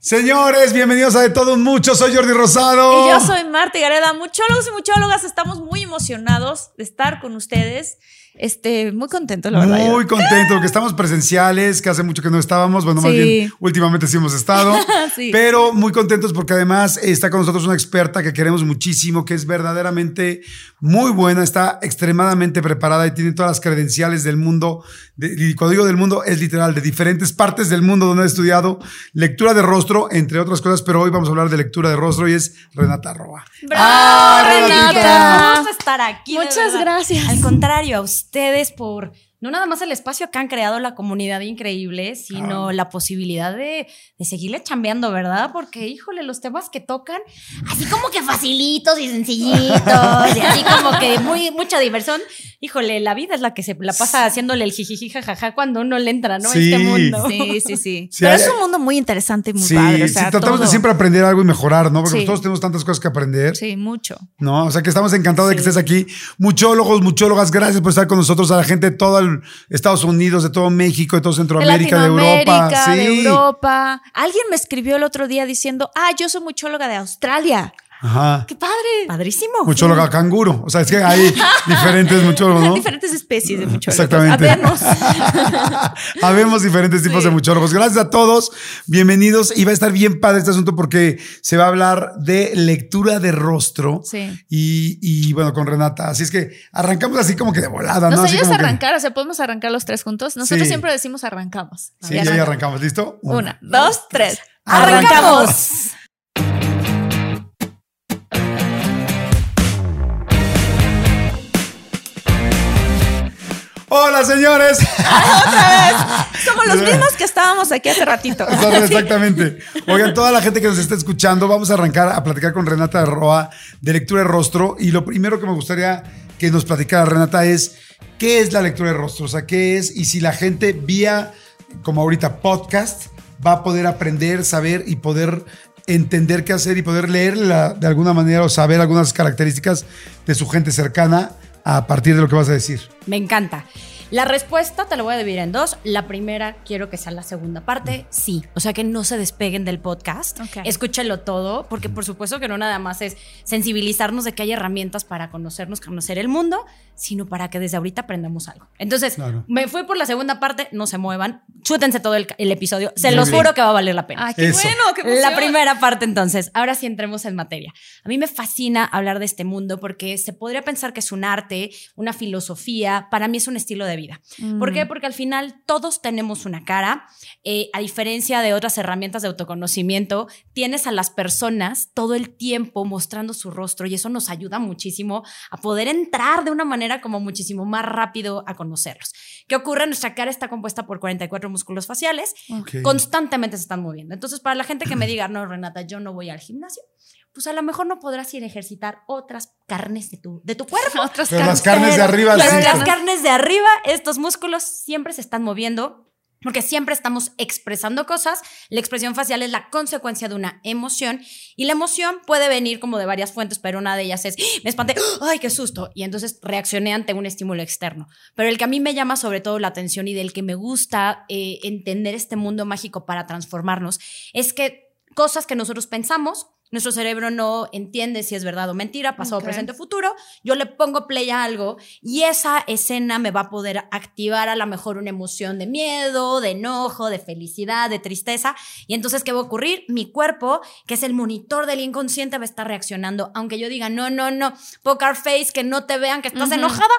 Señores, bienvenidos a De Todo Un Mucho. Soy Jordi Rosado. Y yo soy Marta Gareda. Muchólogos y muchólogas, estamos muy emocionados de estar con ustedes. Este, muy contento, la verdad. Muy contento, que estamos presenciales, que hace mucho que no estábamos. Bueno, más Sí. bien, últimamente sí hemos estado. Sí. Pero muy contentos porque además está con nosotros una experta que queremos muchísimo, que es verdaderamente muy buena, está extremadamente preparada y tiene todas las credenciales del mundo. De- y cuando digo del mundo, es literal, de diferentes partes del mundo donde ha estudiado lectura de rostro, entre otras cosas. Pero hoy vamos a hablar de lectura de rostro y es Renata Roa. ¡Bravo, ¡Ah, Renata! Renatita! Vamos a estar aquí. Muchas gracias. Al contrario, a ustedes por no nada más el espacio que han creado la comunidad increíble, sino la posibilidad de, de seguirle chambeando, ¿verdad? Porque, híjole, los temas que tocan, así como que facilitos y sencillitos, y así como que muy, mucha diversión. Híjole, la vida es la que se la pasa haciéndole el jijiji jajaja cuando uno le entra, ¿no? A Sí. este mundo. Sí, sí, sí. Sí, Pero hay- es un mundo muy interesante y muy Sí, padre. O sí, sea, tratamos de siempre aprender algo y mejorar, ¿no? Porque Sí. todos tenemos tantas cosas que aprender. Sí, mucho. No, o sea que estamos encantados de que estés aquí. Muchólogos, muchólogas, gracias por estar con nosotros, a la gente de todo Estados Unidos, de todo México, de todo Centroamérica, de, Europa. Latinoamérica, de Sí. Europa. Alguien me escribió el otro día diciendo, ah, yo soy muchóloga de Australia. Ajá. ¡Qué padre! Padrísimo. Muchóloga canguro. O sea, es que hay diferentes muchólogos, ¿no? Diferentes especies de muchólogos. Exactamente. Habemos. Habemos diferentes tipos de muchólogos. Gracias a todos. Bienvenidos. Y va a estar bien padre este asunto porque se va a hablar de lectura de rostro. Sí. Y, y, bueno, con Renata. Así es que arrancamos así como que de volada, ¿no? Nos ayudas a que- arrancar, o sea, podemos arrancar los tres juntos. Nosotros Sí. siempre decimos arrancamos. Sí, Y arrancamos. ¿Listo? Una, dos, tres. ¡Arrancamos! Hola, señores. Somos los mismos que estábamos aquí hace ratito. Exactamente. Oigan, toda la gente que nos está escuchando, vamos a arrancar a platicar con Renata Roa de lectura de rostro. Y lo primero que me gustaría que nos platicara Renata es qué es la lectura de rostro, o sea, qué es y si la gente vía, como ahorita, podcast, va a poder aprender, saber y poder entender qué hacer y poder leerla de alguna manera o saber algunas características de su gente cercana a partir de lo que vas a decir. Me encanta. La respuesta te la voy a dividir en dos. La primera, quiero que sea la segunda parte. Sí. O sea, que no se despeguen del podcast. Ok. Escúchenlo todo, porque por supuesto que no nada más es sensibilizarnos de que hay herramientas para conocernos, conocer el mundo, sino para que desde ahorita aprendamos algo. Entonces, Claro. me fui por la segunda parte. No se muevan. Chútense todo el, el episodio. Se Muy los bien. juro que va a valer la pena. Ay, qué Eso. bueno, qué La primera parte, entonces. Ahora sí entremos en materia. A mí me fascina hablar de este mundo porque se podría pensar que es un arte, una filosofía. Para mí es un estilo de vida. ¿Por qué? Porque al final todos tenemos una cara. Eh, a diferencia de otras herramientas de autoconocimiento, tienes a las personas todo el tiempo mostrando su rostro y eso nos ayuda muchísimo a poder entrar de una manera como muchísimo más rápido a conocerlos. ¿Qué ocurre? Nuestra cara está compuesta por 44 músculos faciales constantemente se están moviendo. Entonces, para la gente que me diga, no, Renata, yo no voy al gimnasio, pues a lo mejor no podrás ir a ejercitar otras carnes de tu, de tu cuerpo. Otras Pero las carnes. de arriba, Pero sí. las carnes de arriba, estos músculos siempre se están moviendo. Porque siempre estamos expresando cosas. La expresión facial es la consecuencia de una emoción. Y la emoción puede venir como de varias fuentes, pero una de ellas es, "¡Ah! me espanté, ¡ay, qué susto! Y entonces reaccioné ante un estímulo externo. Pero el que a mí me llama sobre todo la atención y del que me gusta eh, entender este mundo mágico para transformarnos es que cosas que nosotros pensamos Nuestro cerebro no entiende si es verdad o mentira, pasado, Ok. presente o futuro. Yo le pongo play a algo y esa escena me va a poder activar a lo mejor una emoción de miedo, de enojo, de felicidad, de tristeza. Y entonces, ¿qué va a ocurrir? Mi cuerpo, que es el monitor del inconsciente, va a estar reaccionando. Aunque yo diga, no, no, no, poker face, que no te vean que estás Ujú. enojada,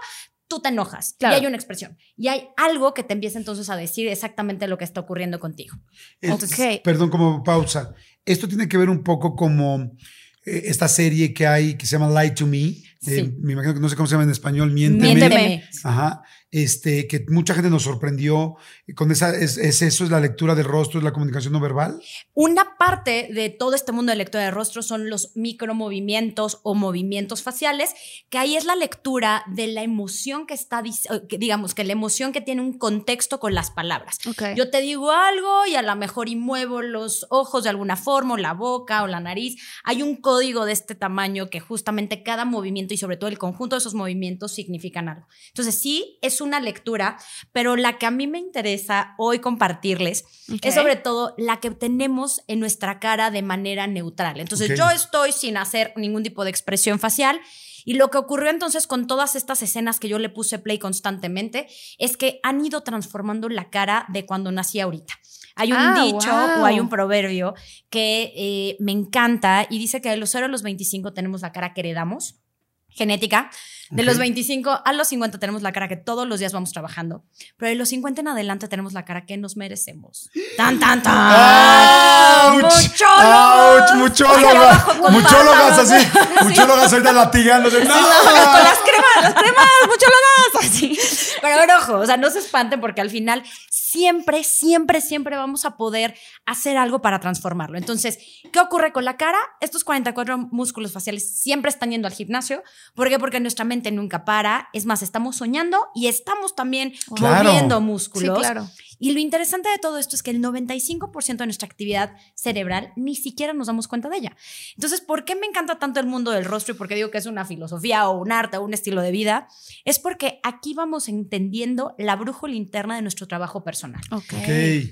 tú te enojas. Claro. Y hay una expresión. Y hay algo que te empieza entonces a decir exactamente lo que está ocurriendo contigo. Es- Ok. Perdón, como pausa. Esto tiene que ver un poco como eh, esta serie que hay que se llama Lie to Me. Eh, Sí. Me imagino que no sé cómo se llama en español, Miénteme. Miénteme. Ajá. Este, que mucha gente nos sorprendió con esa, es, es eso, es la lectura del rostro, es la comunicación no verbal. Una parte de todo este mundo de lectura de rostro son los micromovimientos o movimientos faciales, que ahí es la lectura de la emoción que está, digamos, que la emoción que tiene un contexto con las palabras. Ok. Yo te digo algo y a lo mejor y muevo los ojos de alguna forma, o la boca o la nariz. Hay un código de este tamaño que justamente cada movimiento y sobre todo el conjunto de esos movimientos significan algo. Entonces sí, es una lectura, pero la que a mí me interesa hoy compartirles Ok. es sobre todo la que tenemos en nuestra cara de manera neutral. Entonces Ok. yo estoy sin hacer ningún tipo de expresión facial. Y lo que ocurrió entonces con todas estas escenas que yo le puse play constantemente es que han ido transformando la cara de cuando nací ahorita. Hay un Ah, dicho wow. o hay un proverbio que eh, me encanta y dice que de los 0 a los 25 tenemos la cara que heredamos, genética. De los Ok. 25 a los 50 tenemos la cara que todos los días vamos trabajando, pero de los 50 en adelante tenemos la cara que nos merecemos. ¡Tan, tan, tan! ¡Auch! ¡Muchólogos! ¡Auch! Muchólogas pántanos. así. Muchólogas ahorita latigándose. ¡No! con las cremas, las cremas, muchólogas. Así. Pero ojo, o sea, no se espanten porque al final siempre, siempre, siempre vamos a poder hacer algo para transformarlo. Entonces, ¿qué ocurre con la cara? Estos 44 músculos faciales siempre están yendo al gimnasio. ¿Por qué? Porque nuestra mente nunca para. Es más, estamos soñando y estamos también Claro. moviendo Sí, músculos. claro. Y lo interesante de todo esto es que el 95% de nuestra actividad cerebral ni siquiera nos damos cuenta de ella. Entonces, ¿por qué me encanta tanto el mundo del rostro y por qué digo que es una filosofía o un arte o un estilo de vida? Es porque aquí vamos entendiendo la brújula interna de nuestro trabajo personal.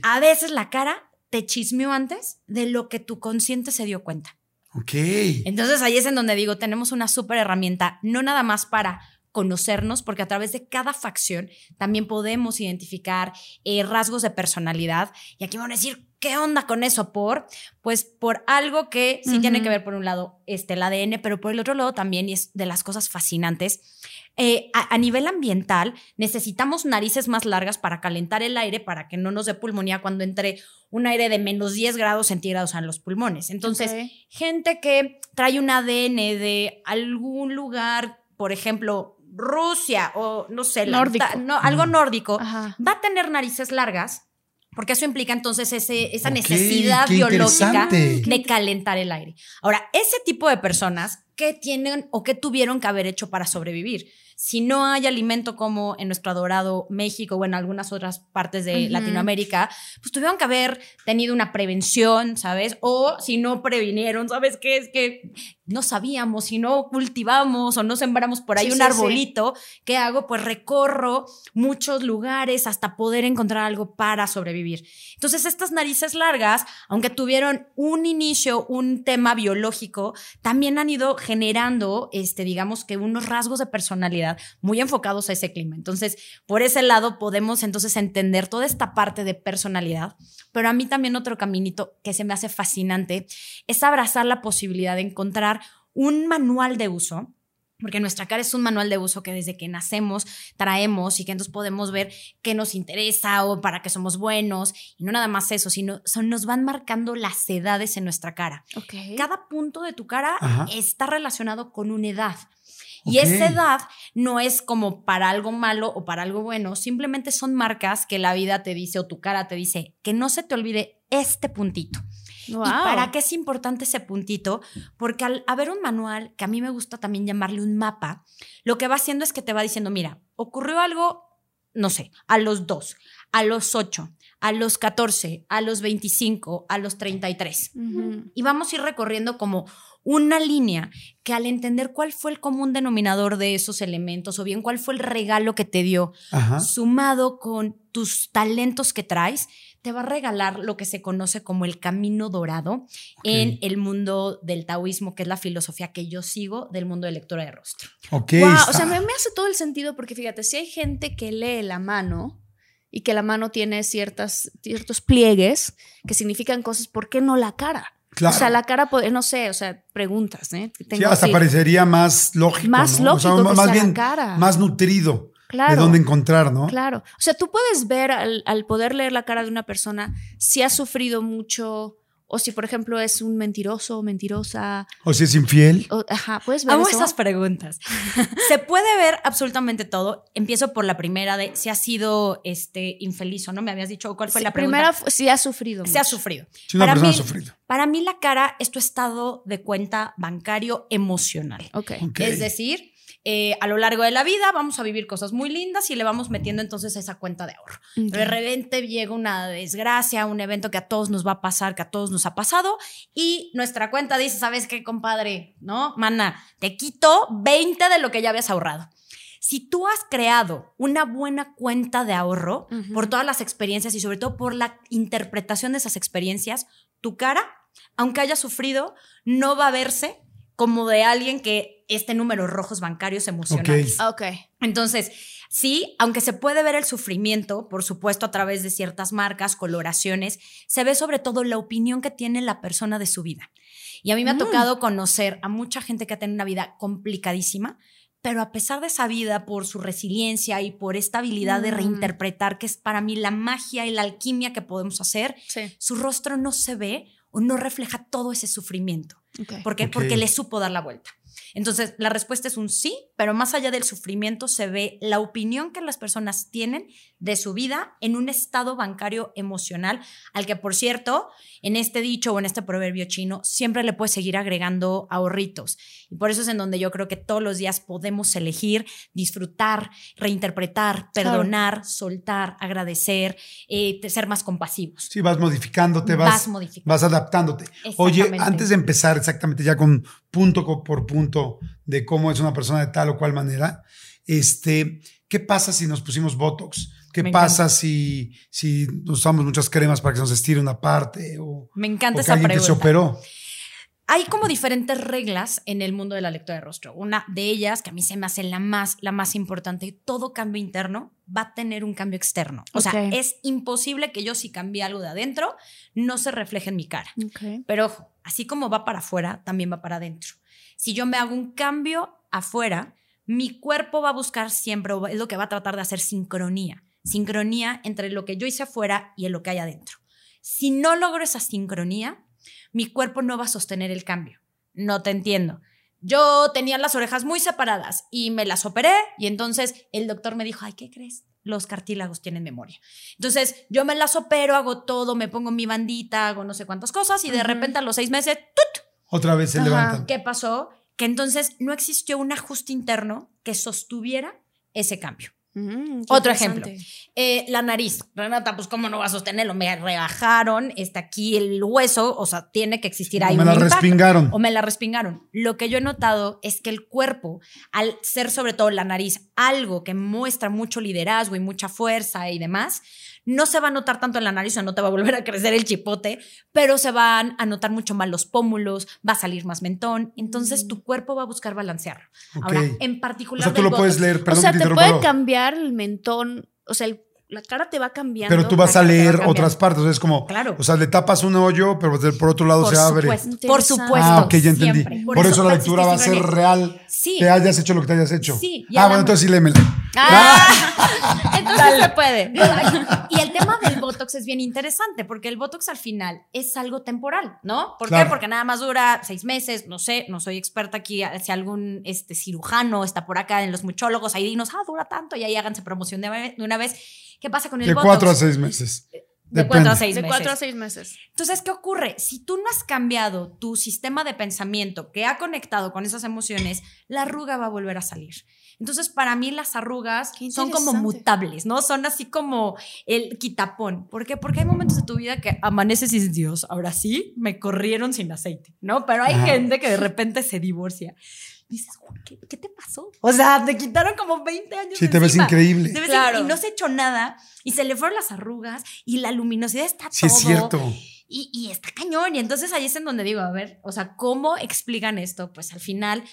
A veces la cara te chismeó antes de lo que tu consciente se dio cuenta. Ok. Entonces ahí es en donde digo, tenemos una súper herramienta, no nada más para conocernos, porque a través de cada facción también podemos identificar eh, rasgos de personalidad. Y aquí van a decir, ¿qué onda con eso? Por, pues por algo que sí tiene que ver, por un lado, este, el ADN, pero por el otro lado también, y es de las cosas fascinantes, eh, a, a nivel ambiental necesitamos narices más largas para calentar el aire, para que no nos dé pulmonía cuando entre un aire de menos 10 grados centígrados en los pulmones. Entonces, gente que trae un ADN de algún lugar, por ejemplo, Rusia o no sé, la- Nórdico. ta- no, algo nórdico, Ajá. va a tener narices largas. Porque eso implica entonces ese, esa necesidad biológica de calentar el aire. Ahora, ese tipo de personas, ¿qué tienen o qué tuvieron que haber hecho para sobrevivir? Si no hay alimento como en nuestro adorado México o en algunas otras partes de Ujú. Latinoamérica, pues tuvieron que haber tenido una prevención, ¿sabes? O si no previnieron, ¿sabes qué? Es que no sabíamos, si no cultivamos o no sembramos por ahí Sí, un sí, sí. arbolito, ¿qué hago? Pues recorro muchos lugares hasta poder encontrar algo para sobrevivir. Entonces, estas narices largas, aunque tuvieron un inicio, un tema biológico, también han ido generando, este, digamos que unos rasgos de personalidad muy enfocados a ese clima. Entonces, por ese lado podemos entonces entender toda esta parte de personalidad. Pero a mí también otro caminito que se me hace fascinante es abrazar la posibilidad de encontrar un manual de uso porque nuestra cara es un manual de uso que desde que nacemos traemos y que entonces podemos ver qué nos interesa o para qué somos buenos. Y no nada más eso, sino son, nos van marcando las edades en nuestra cara. Ok. Cada punto de tu cara Ajá. está relacionado con una edad. Y esa edad no es como para algo malo o para algo bueno, simplemente son marcas que la vida te dice o tu cara te dice que no se te olvide este puntito. Wow. ¿Y para qué es importante ese puntito? Porque al haber un manual, que a mí me gusta también llamarle un mapa, lo que va haciendo es que te va diciendo, mira, ocurrió algo, no sé, a los 2, a los 8, a los 14, a los 25, a los 33. Ujú. Y vamos a ir recorriendo como una línea que al entender cuál fue el común denominador de esos elementos o bien cuál fue el regalo que te dio, Ajá. sumado con tus talentos que traes, te va a regalar lo que se conoce como el camino dorado en el mundo del taoísmo, que es la filosofía que yo sigo del mundo de lectura de rostro. Ok. O sea, me, me hace todo el sentido porque fíjate, si hay gente que lee la mano y que la mano tiene ciertas, ciertos pliegues que significan cosas, ¿por qué no la cara? Claro. O sea, la cara, no sé, o sea, preguntas, ¿eh? Sí, hasta así. parecería más lógico. Más ¿no? O sea, lógico que más sea la bien, cara. más nutrido Claro. de dónde encontrar, ¿no? Claro. O sea, tú puedes ver al, al poder leer la cara de una persona si ha sufrido mucho o si, por ejemplo, es un mentiroso o mentirosa. O si es infiel. o- ajá, puedes ver Amo eso? esas preguntas. Se puede ver absolutamente todo. Empiezo por la primera de si ha sido este, infeliz o no. Me habías dicho cuál fue Sí, la pregunta. primera si ha sufrido. se ha mucho. sufrido. Si una persona mí, ha sufrido. Para mí la cara es tu estado de cuenta bancario emocional. Ok. Ok. Es decir, eh, a lo largo de la vida vamos a vivir cosas muy lindas y le vamos metiendo entonces esa cuenta de ahorro. De repente llega una desgracia, un evento que a todos nos va a pasar, que a todos nos ha pasado, y nuestra cuenta dice, ¿sabes qué, compadre? ¿No? Mana, te quito 20 de lo que ya habías ahorrado. Si tú has creado una buena cuenta de ahorro por todas las experiencias y sobre todo por la interpretación de esas experiencias, tu cara, aunque haya sufrido, no va a verse como de alguien que esté en números rojos bancarios emocionales. Ok. Entonces, sí, aunque se puede ver el sufrimiento, por supuesto, a través de ciertas marcas, coloraciones, se ve sobre todo la opinión que tiene la persona de su vida. Y a mí me ha Mm. tocado conocer a mucha gente que ha tenido una vida complicadísima, pero a pesar de esa vida, por su resiliencia y por esta habilidad de Mm. reinterpretar, que es para mí la magia y la alquimia que podemos hacer, Sí. su rostro no se ve o no refleja todo ese sufrimiento. ¿Por qué? Ok. Porque le supo dar la vuelta. Entonces, la respuesta es un sí, pero más allá del sufrimiento se ve la opinión que las personas tienen de su vida en un estado bancario emocional, al que, por cierto, en este dicho o en este proverbio chino, siempre le puedes seguir agregando ahorritos. Y por eso es en donde yo creo que todos los días podemos elegir, disfrutar, reinterpretar, perdonar, soltar, agradecer, eh, ser más compasivos. Sí, vas modificándote, vas, Vas modificando. vas adaptándote. Oye, antes de empezar exactamente ya con punto por punto de cómo es una persona de tal o cual manera, este, ¿qué pasa si nos pusimos Botox? ¿Qué Me pasa si, si usamos muchas cremas para que se nos estire una parte? O, Me encanta o que esa alguien pregunta. que se operó. Hay como diferentes reglas en el mundo de la lectura de rostro. Una de ellas, que a mí se me hace la más, la más importante, todo cambio interno va a tener un cambio externo. O sea, es imposible que yo si cambie algo de adentro, no se refleje en mi cara. Pero ojo, así como va para afuera, también va para adentro. Si yo me hago un cambio afuera, mi cuerpo va a buscar siempre, es lo que va a tratar de hacer sincronía. Sincronía entre lo que yo hice afuera y en lo que hay adentro. Si no logro esa sincronía, mi cuerpo no va a sostener el cambio. No te entiendo. Yo tenía las orejas muy separadas y me las operé y entonces el doctor me dijo, ay, ¿qué crees? Los cartílagos tienen memoria. Entonces yo me las opero, hago todo, me pongo mi bandita, hago no sé cuántas cosas y de repente a los seis meses, ¡tut! Otra vez se Ajá. levantan. ¿qué pasó? Que entonces no existió un ajuste interno que sostuviera ese cambio. Mm, Otro ejemplo. Eh, la nariz. Renata, pues cómo no va a sostenerlo. Me rebajaron, está aquí el hueso, o sea, tiene que existir ahí O me un la impacto. respingaron. O me la respingaron. Lo que yo he notado es que el cuerpo, al ser sobre todo la nariz algo que muestra mucho liderazgo y mucha fuerza y demás, no se va a notar tanto en la nariz, o no te va a volver a crecer el chipote, pero se van a notar mucho más los pómulos, va a salir más mentón. Entonces tu cuerpo va a buscar balancearlo. Ok. Ahora, en O particular. sea, tú lo puedes leer, O perdón sea, que te te puede cambiar el mentón, o sea, el- la cara te va cambiando. Pero tú vas a va leer otras partes. o sea, es como, Claro. o sea, le tapas un hoyo, pero por otro lado Por se abre. supuesto, por supuesto. Ah, ok, ya entendí. Por, eso, la lectura va a ser real. Sí. Te hayas hecho lo que te hayas hecho. Sí, Ah, bueno, entonces sí léemela. Ah, entonces se puede. Y el tema del Botox es bien interesante, porque el Botox al final es algo temporal, ¿no? ¿Por Claro. qué? Porque nada más dura seis meses, no sé, no soy experta aquí, si algún este, cirujano está por acá en los muchólogos, ahí dinos, ah, dura tanto, y ahí háganse promoción de, de una vez. ¿Qué pasa con el De Botox? cuatro a seis meses. De Depende. cuatro a seis De meses. cuatro a seis meses. Entonces, ¿qué ocurre? Si tú no has cambiado tu sistema de pensamiento que ha conectado con esas emociones, la arruga va a volver a salir. Entonces, para mí las arrugas son como mutables, ¿no? Son así como el quitapón. ¿Por qué? Porque hay momentos de tu vida que amaneces y dices, Dios, ahora sí me corrieron sin aceite, ¿no? Pero hay Ajá. gente que de repente se divorcia. dices, ¿qué, ¿qué, te pasó? O sea, te quitaron como 20 años. Sí, te ves increíble. Te ves claro. Y no se echó nada. Y se le fueron las arrugas y la luminosidad está sí, todo. es cierto. Y, y, está cañón. Y entonces ahí es en donde digo, a ver, o sea, ¿cómo explican esto? Pues al final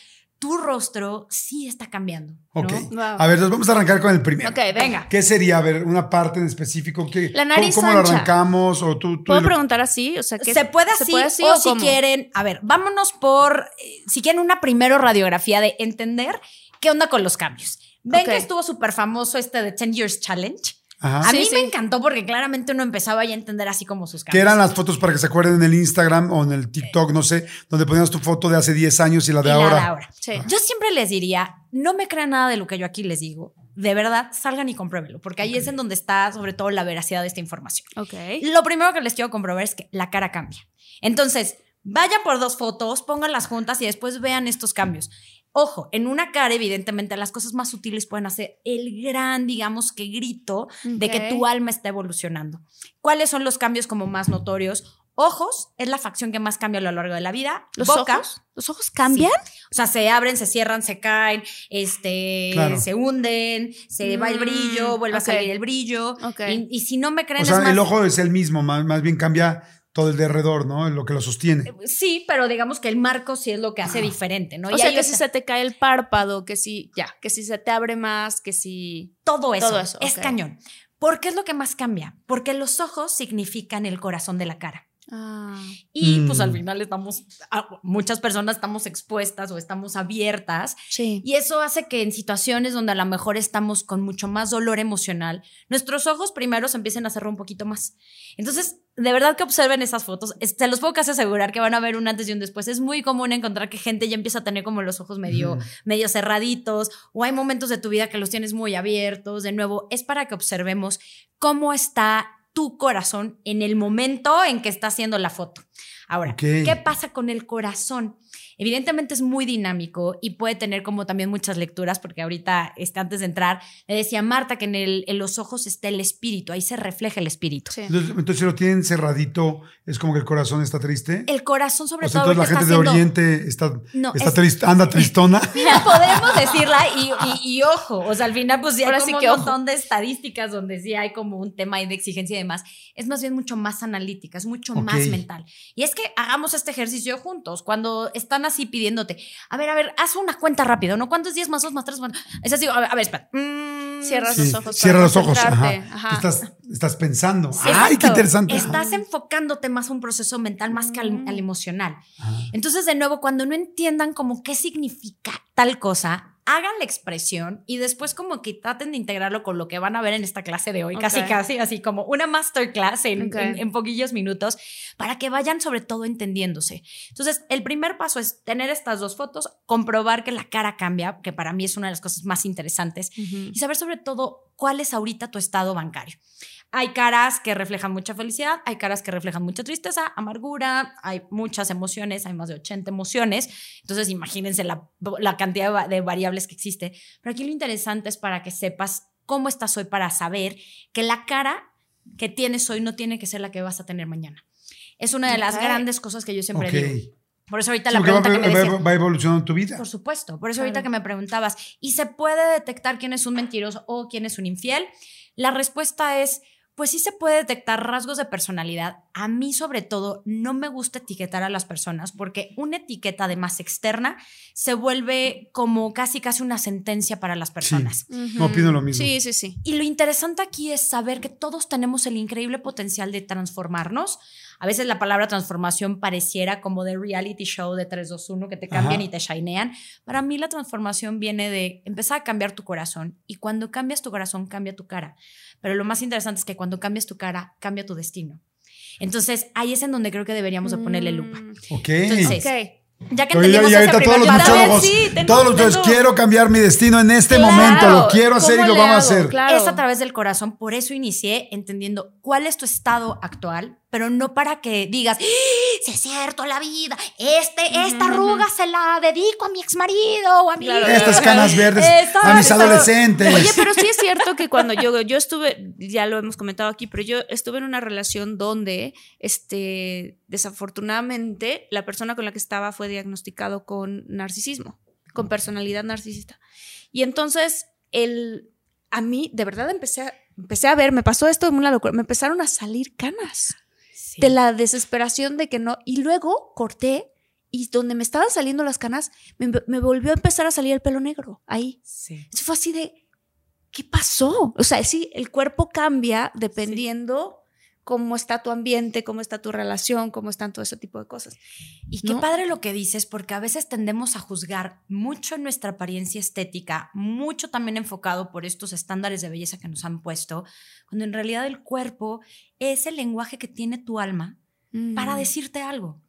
tu rostro sí está cambiando. ¿no? Ok. Wow. A ver, nos vamos a arrancar con el primero. Ok, venga. ¿Qué sería? A ver, una parte en específico. ¿qué, la nariz ¿Cómo, cómo lo arrancamos? O tú, tú ¿Puedo preguntar así? O sea, ¿qué, ¿Se puede así? ¿se puede así o, o si quieren, a ver, vámonos por, eh, si quieren una primero radiografía de entender qué onda con los cambios. Ven okay. que estuvo súper famoso este de 10 Years Challenge. Ajá. A sí, mí sí. me encantó porque claramente uno empezaba ya a entender así como sus cambios. ¿Qué eran las fotos para que se acuerden en el Instagram o en el TikTok, no sé, donde ponías tu foto de hace 10 años y la de y ahora? La de ahora. Sí. Yo siempre les diría, no me crean nada de lo que yo aquí les digo. De verdad, salgan y compruébenlo, porque ahí okay. es en donde está sobre todo la veracidad de esta información. Okay. Lo primero que les quiero comprobar es que la cara cambia. Entonces, vayan por dos fotos, pónganlas juntas y después vean estos cambios. Ojo, en una cara, evidentemente, las cosas más sutiles pueden hacer el gran, digamos que grito okay. de que tu alma está evolucionando. ¿Cuáles son los cambios como más notorios? Ojos es la facción que más cambia a lo largo de la vida. ¿Los Boca, ojos? ¿Los ojos cambian? Sí. O sea, se abren, se cierran, se caen, este, claro. se hunden, se mm, va el brillo, vuelve okay. a salir el brillo. Okay. Y, y, si no me creen, o sea, es más, el ojo es el mismo, más, más bien cambia todo el de alrededor, ¿no? Lo que lo sostiene. Sí, pero digamos que el marco sí es lo que hace ah. diferente, ¿no? O y sea, que si se te cae el párpado, que si, ya, que si se te abre más, que si... Todo eso, todo eso es okay. cañón. ¿Por qué es lo que más cambia? Porque los ojos significan el corazón de la cara. Ah. Y mm. pues al final estamos, muchas personas estamos expuestas o estamos abiertas. Sí. Y eso hace que en situaciones donde a lo mejor estamos con mucho más dolor emocional, nuestros ojos primero se empiecen a cerrar un poquito más. Entonces, de verdad que observen esas fotos. Se los puedo casi asegurar que van a ver un antes y un después. Es muy común encontrar que gente ya empieza a tener como los ojos medio, mm. medio cerraditos o hay momentos de tu vida que los tienes muy abiertos. De nuevo, es para que observemos cómo está tu corazón en el momento en que está haciendo la foto. Ahora, okay. ¿qué pasa con el corazón? Evidentemente es muy dinámico y puede tener como también muchas lecturas, porque ahorita, este, antes de entrar, le decía Marta que en, el, en los ojos está el espíritu, ahí se refleja el espíritu. Sí. Entonces, entonces, si lo tienen cerradito, es como que el corazón está triste. El corazón, sobre o sea, todo. Entonces la gente de. Oriente está, no, está es... trist, anda tristona. Mira, podemos decirla y, y, y, ojo, o sea, al final, pues sí hay Ahora como sí que un ojo. montón de estadísticas donde sí hay como un tema de exigencia y demás. Es más bien mucho más analítica, es mucho más mental. Y es que hagamos este ejercicio juntos. Cuando están así pidiéndote, a ver, a ver, haz una cuenta rápido, ¿no? ¿Cuántos días más dos más tres? Más? Es así, a ver, a ver espera. Mm, Cierras Sí, los ojos. Cierra los ojos. Ajá. Estás, estás pensando. Sí, ¡Ay, qué interesante! Estás enfocándote más a un proceso mental más que al, Mm. al emocional. Ajá. Entonces, de nuevo, cuando no entiendan como qué significa tal cosa, hagan la expresión y después como que traten de integrarlo con lo que van a ver en esta clase de hoy, casi casi así como una masterclass en, en, en poquillos minutos, para que vayan sobre todo entendiéndose. Entonces, el primer paso es tener estas dos fotos, comprobar que la cara cambia, que para mí es una de las cosas más interesantes, y saber sobre todo cuál es ahorita tu estado bancario. Hay caras que reflejan mucha felicidad, hay caras que reflejan mucha tristeza, amargura, hay muchas emociones, hay más de 80 emociones. Entonces, imagínense la, la cantidad de va- de variables que existe. Pero aquí lo interesante es para que sepas cómo estás hoy para saber que la cara que tienes hoy no tiene que ser la que vas a tener mañana. Es una de las Ok. grandes cosas que yo siempre Ok. digo. Por eso ahorita la porque va, pregunta que me va- decías. va evolucionando tu vida. Por supuesto. Por eso ahorita que me preguntabas, ¿y se puede detectar quién es un mentiroso o quién es un infiel? La respuesta es, pues sí se puede detectar rasgos de personalidad. A mí sobre todo no me gusta etiquetar a las personas porque una etiqueta además externa se vuelve como casi casi una sentencia para las personas. Ujú. No, opino lo mismo. Sí, sí, sí. Y lo interesante aquí es saber que todos tenemos el increíble potencial de transformarnos. A veces la palabra transformación pareciera como de reality show de 3, 2, 1 que te cambian Ajá. y te shinean. Para mí la transformación viene de empezar a cambiar tu corazón y cuando cambias tu corazón cambia tu cara. Pero lo más interesante es que cuando cambias tu cara cambia tu destino. Entonces ahí es en donde creo que deberíamos de ponerle lupa. Mm, Ok. Entonces, Ok. Ya que entendimos y ese todos primer los A nutriólogos, sí, todos los tengo- quiero cambiar mi destino en este Claro. momento, lo quiero hacer y ¿Cómo lo vamos a hago? hacer. Claro. Es a través del corazón. Por eso inicié entendiendo cuál es tu estado actual, pero no para que digas, ¡Ah! si es cierto la vida, este, esta arruga se la dedico a mi ex marido o a mi Claro. Estas canas verdes a mis adolescentes. Oye, pero sí es cierto que cuando yo, yo estuve, ya lo hemos comentado aquí, pero yo estuve en una relación donde, este, desafortunadamente, la persona con la que estaba fue diagnosticado con narcisismo. con personalidad narcisista. Y entonces, el, a mí, de verdad, empecé a, empecé a ver, me pasó esto una locura, me empezaron a salir canas Sí. de la desesperación de que no. Y luego corté y donde me estaban saliendo las canas, me, me volvió a empezar a salir el pelo negro ahí. Sí. Eso fue así de, ¿qué pasó? O sea, sí, el cuerpo cambia dependiendo cómo está tu ambiente, cómo está tu relación, cómo están todo ese tipo de cosas. Y qué ¿no? padre lo que dices, porque a veces tendemos a juzgar mucho nuestra apariencia estética, mucho también enfocado por estos estándares de belleza que nos han puesto, cuando en realidad el cuerpo es el lenguaje que tiene tu alma para decirte algo.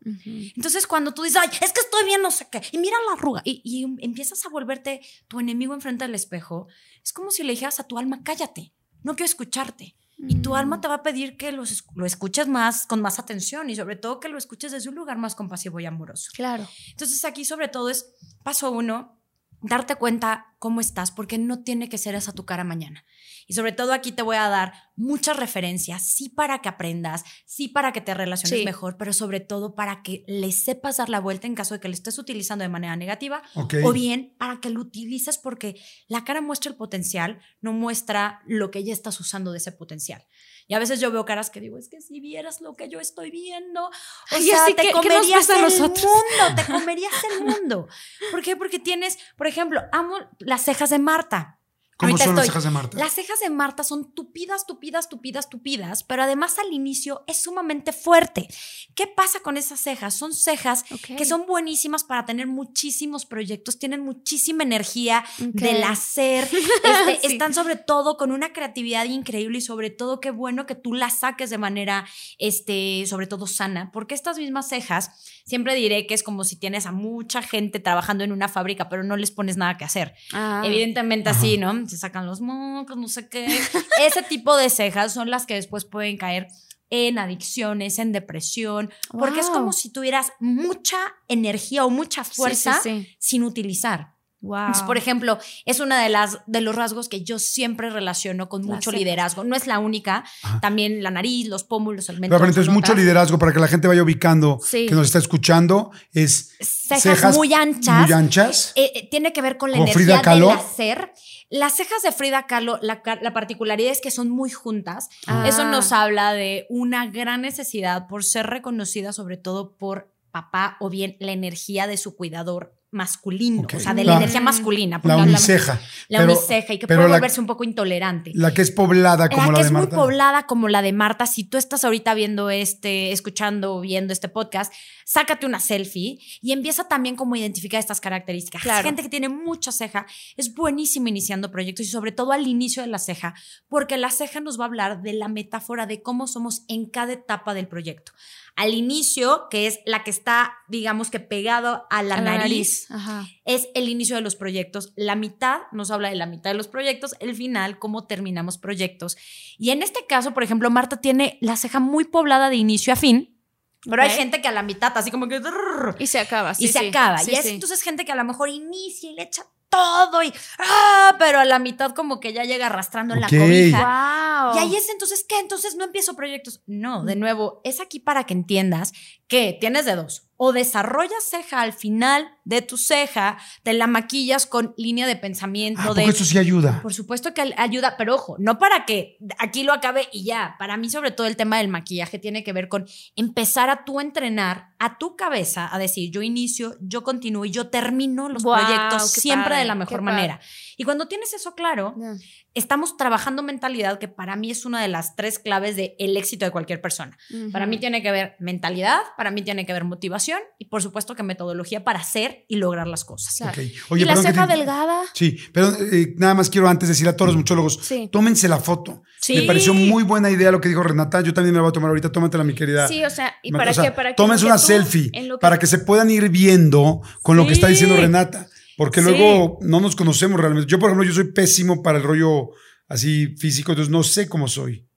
Entonces, cuando tú dices, ay, es que estoy bien, no sé qué, y mira la arruga, y, y empiezas a volverte tu enemigo enfrente del espejo, es como si le dijeras a tu alma, cállate, no quiero escucharte. Y tu Mm. alma te va a pedir que los lo escuches más, con más atención, y sobre todo que lo escuches desde un lugar más compasivo y amoroso. Claro. Entonces, aquí sobre todo es, paso uno, darte cuenta cómo estás, porque no tiene que ser esa tu cara mañana. Y sobre todo aquí te voy a dar muchas referencias, sí para que aprendas, sí para que te relaciones Sí. mejor, pero sobre todo para que le sepas dar la vuelta en caso de que lo estés utilizando de manera negativa Ok. o bien para que lo utilices porque la cara muestra el potencial, no muestra lo que ya estás usando de ese potencial. Y a veces yo veo caras que digo, es que si vieras lo que yo estoy viendo, o Ay, sea, así te que- ¿qué nos comerías el nosotros? mundo, te comerías el mundo. ¿Por qué? Porque tienes, por ejemplo, amo las cejas de Marta. ¿Cómo Ahorita son las cejas de Marta? Las cejas de Marta son tupidas, tupidas, tupidas, tupidas, pero además al inicio es sumamente fuerte. ¿Qué pasa con esas cejas? Son cejas que son buenísimas para tener muchísimos proyectos, tienen muchísima energía del hacer, este, Sí. están sobre todo con una creatividad increíble y sobre todo qué bueno que tú las saques de manera, este, sobre todo sana, porque estas mismas cejas, siempre diré que es como si tienes a mucha gente trabajando en una fábrica, pero no les pones nada que hacer. Ah. Evidentemente así, ¿no? Se sacan los mocos, no sé qué. Ese tipo de cejas son las que después pueden caer en adicciones, en depresión, porque es como si tuvieras mucha energía o mucha Sí, sí, fuerza sí. sin utilizar. Wow. Entonces, por ejemplo, es una de las de los rasgos que yo siempre relaciono con mucho liderazgo. No es la única, también la nariz, los pómulos, el mentón. pero entonces mucho liderazgo para que la gente vaya ubicando Sí. que nos está escuchando es Cejas, muy anchas. muy anchas. Eh, eh, tiene que ver con la ¿Como energía del hacer. Las cejas de Frida Kahlo, la particularidad es que son muy juntas. Ah. Eso nos habla de una gran necesidad por ser reconocida, sobre todo por papá o bien la energía de su cuidador masculino, o sea, de La- la, energía masculina. La uniceja. La Pero- uniceja y que pero puede la- volverse un poco intolerante. La que es poblada como la la, que de es muy Marta. poblada como la de Marta, si tú estás ahorita viendo este, escuchando viendo este podcast, sácate una selfie y empieza también como a identificar estas características. Claro. Gente que tiene mucha ceja es buenísimo iniciando proyectos y sobre todo al inicio de la ceja, porque la ceja nos va a hablar de la metáfora de cómo somos en cada etapa del proyecto. Al inicio, que es la que está, digamos que pegado a la, A nariz, es el inicio de los proyectos. La mitad nos habla de la mitad de los proyectos, el final, cómo terminamos proyectos. Y en este caso, por ejemplo, Marta tiene la ceja muy poblada de inicio a fin, pero hay gente que a la mitad, así como que... Y se acaba. y se sí. acaba. Sí, y es entonces gente que a lo mejor inicia y le echa todo y... ¡ah! Pero a la mitad como que ya llega arrastrando en la cobija. Wow. Y ahí es entonces, ¿qué? Entonces no empiezo proyectos. No, de nuevo, es aquí para que entiendas que tienes de dos. O desarrollas ceja al final de tu ceja, te la maquillas con línea de pensamiento Ah, de... porque eso sí ayuda. Por supuesto que ayuda, pero ojo, no para que aquí lo acabe y ya. Para mí, sobre todo, el tema del maquillaje tiene que ver con empezar a tú entrenar a tu cabeza a decir, yo inicio, yo continúo y yo termino los proyectos siempre padre, de la mejor padre. manera. Y cuando tienes eso claro. Estamos trabajando mentalidad, que para mí es una de las tres claves del éxito de cualquier persona. Para mí tiene que ver mentalidad, para mí tiene que ver motivación y por supuesto que metodología para hacer y lograr las cosas. Claro. Y la ceja te- delgada. Sí, pero eh, nada más quiero antes decir a todos los muchólogos, Sí. tómense la foto. Sí. Me pareció muy buena idea lo que dijo Renata. Yo también me la voy a tomar ahorita. Tómatela, mi querida. Sí, o sea, ¿y para O sea, qué? Para que tómense una selfie que- para que se puedan ir viendo con lo que está diciendo Sí. Renata. Porque Sí. luego no nos conocemos realmente. Yo, por ejemplo, yo soy pésimo para el rollo así físico, entonces no sé cómo soy.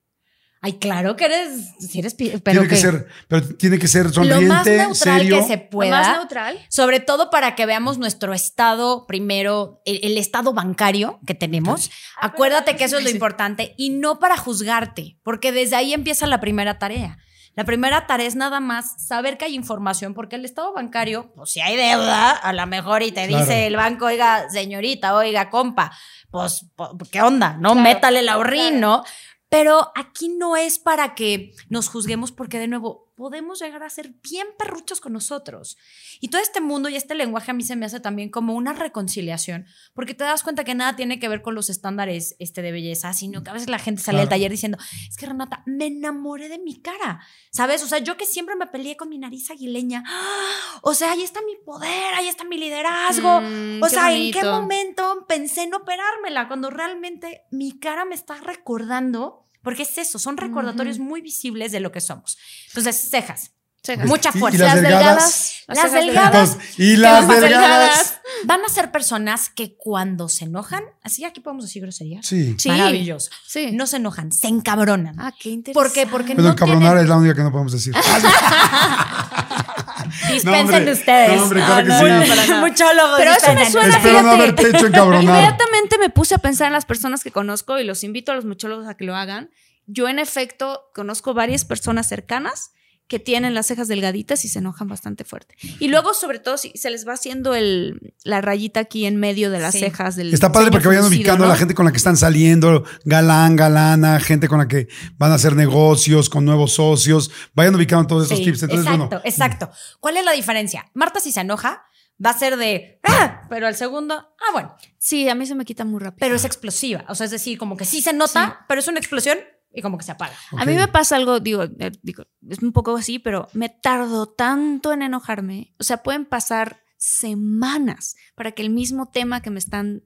Ay, claro que eres, si eres, pero tiene que, ser, pero tiene que ser lo sonriente, más neutral serio. que se Lo pueda. más neutral. Sobre todo para que veamos nuestro estado primero, el, el estado bancario que tenemos. Acuérdate que eso es lo importante y no para juzgarte, porque desde ahí empieza la primera tarea. La primera tarea es nada más saber que hay información, porque el estado bancario, pues si hay deuda, a lo mejor y te Claro. dice el banco, oiga, señorita, oiga, compa, pues, ¿qué onda? ¿No? Claro, Métale el ahorrín, claro. ¿no? Pero aquí no es para que nos juzguemos, porque de nuevo, podemos llegar a ser bien perruchos con nosotros. Y todo este mundo y este lenguaje a mí se me hace también como una reconciliación, porque te das cuenta que nada tiene que ver con los estándares este, de belleza, sino que a veces la gente sale del Claro. taller diciendo, es que Renata, me enamoré de mi cara, ¿sabes? O sea, yo que siempre me peleé con mi nariz aguileña, ¡ah! o sea, ahí está mi poder, ahí está mi liderazgo. Mm, o sea, ¿en qué bonito. momento pensé en operármela? Cuando realmente mi cara me está recordando, porque es eso, son recordatorios muy visibles de lo que somos. Entonces, cejas. Cejas. Mucha ¿Y- y fuerza. las Las delgadas? delgadas. Las delgadas. Entonces, y las las delgadas. Van a ser personas que cuando se enojan, así aquí podemos decir groserías. Sí. Sí. Maravilloso. Sí. No se enojan, se encabronan. Ah, qué interesante. ¿Por qué? Porque Pero no encabronar tienen- es la única que no podemos decir. Dispensen No, ustedes. No, hombre, claro que sí. Muchólogos, Pero eso me suena, Espero no haberte hecho encabronar. Inmediatamente me puse a pensar en las personas que conozco y los invito a los muchólogos a que lo hagan. Yo, en efecto, conozco varias personas cercanas que tienen las cejas delgaditas y se enojan bastante fuerte. Y luego, sobre todo, si se les va haciendo el, la rayita aquí en medio de las Sí. cejas del Está padre porque vayan ubicando a la gente con la que están saliendo, galán, galana, gente con la que van a hacer negocios, con nuevos socios. Vayan ubicando todos esos Sí, tips. Entonces, exacto, bueno. exacto. ¿Cuál es la diferencia? Marta, si se enoja, va a ser de, ¡ah! pero al segundo, ah, bueno, Sí, a mí se me quita muy rápido. pero es explosiva. O sea, es decir, como que sí se nota, pero es una explosión y como que se apaga. A mí me pasa algo, digo, eh, digo, es un poco así, pero me tardo tanto en enojarme. O sea, pueden pasar semanas para que el mismo tema que me están,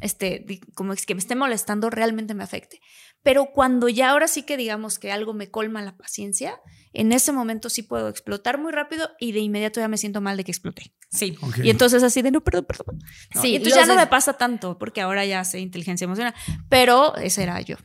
este, como es que me esté molestando realmente me afecte. Pero cuando ya ahora sí que digamos que algo me colma la paciencia, en ese momento sí puedo explotar muy rápido y de inmediato ya me siento mal de que exploté. Sí. Ok. Y entonces así de no, perdón, perdón. No, Sí, y entonces ya no me pasa tanto porque ahora ya sé inteligencia emocional, pero ese era yo.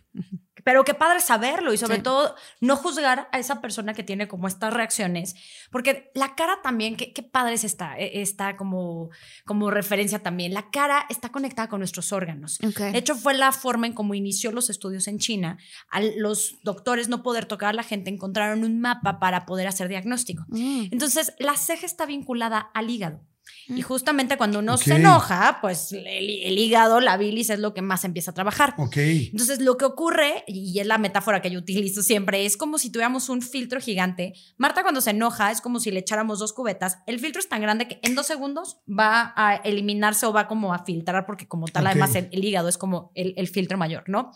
Pero qué padre saberlo y sobre Sí. todo no juzgar a esa persona que tiene como estas reacciones, porque la cara también, qué, qué padre es esta, eh, esta como, como referencia también. La cara está conectada con nuestros órganos. Okay. De hecho, fue la forma en cómo inició los estudios en China. Al los doctores no poder tocar a la gente, encontraron un mapa para poder hacer diagnóstico. Mm. Entonces, la ceja está vinculada al hígado. Y Mm. justamente cuando uno se enoja, pues el, el hígado, la bilis es lo que más empieza a trabajar. Ok. Entonces, lo que ocurre, y es la metáfora que yo utilizo siempre, es como si tuviéramos un filtro gigante. Marta, cuando se enoja, es como si le echáramos dos cubetas. El filtro es tan grande que en dos segundos va a eliminarse o va como a filtrar, porque como tal, además, el, el hígado es como el, el filtro mayor, ¿no?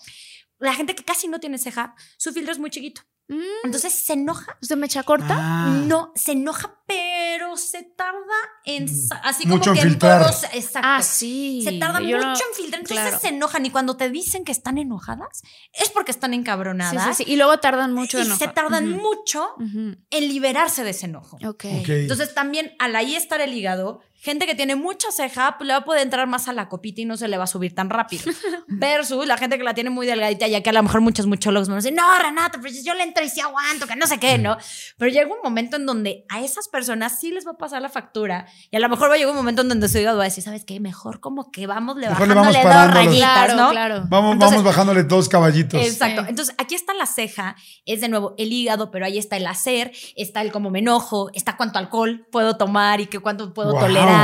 La gente que casi no tiene ceja, su filtro es muy chiquito. Mm. Entonces, se enoja. ¿Usted me echa corta? Ah. No, se enoja, pero se tarda en. sa- Así Mucho como en que filtrar. todo se- exacto. Ah, sí. Se tarda Yo mucho en filtrar, entonces claro. se enojan y cuando te dicen que están enojadas es porque están Sí, encabronadas sí, sí. Y luego tardan mucho en se tardan mucho en liberarse de ese enojo. Ok. Ok. Entonces también al ahí estar el hígado, gente que tiene mucha ceja, pues le va a poder entrar más a la copita y no se le va a subir tan rápido. Versus la gente que la tiene muy delgadita, ya que a lo mejor muchos muchólogos me decir, no, Renata, pues yo le entro y sí aguanto, que no sé qué, ¿no? Pero llega un momento en donde a esas personas sí les va a pasar la factura y a lo mejor va a llegar un momento en donde su hígado va a decir, ¿sabes qué? Mejor como que vamos le Mejor le vamos bajándole dos rayitas, Claro, ¿no? claro. Vamos, Entonces- vamos bajándole dos caballitos. Exacto. Sí. Entonces, aquí está la ceja, es de nuevo el hígado, pero ahí está el hacer, está el cómo me enojo, está cuánto alcohol puedo tomar y qué cuánto puedo Wow. tolerar.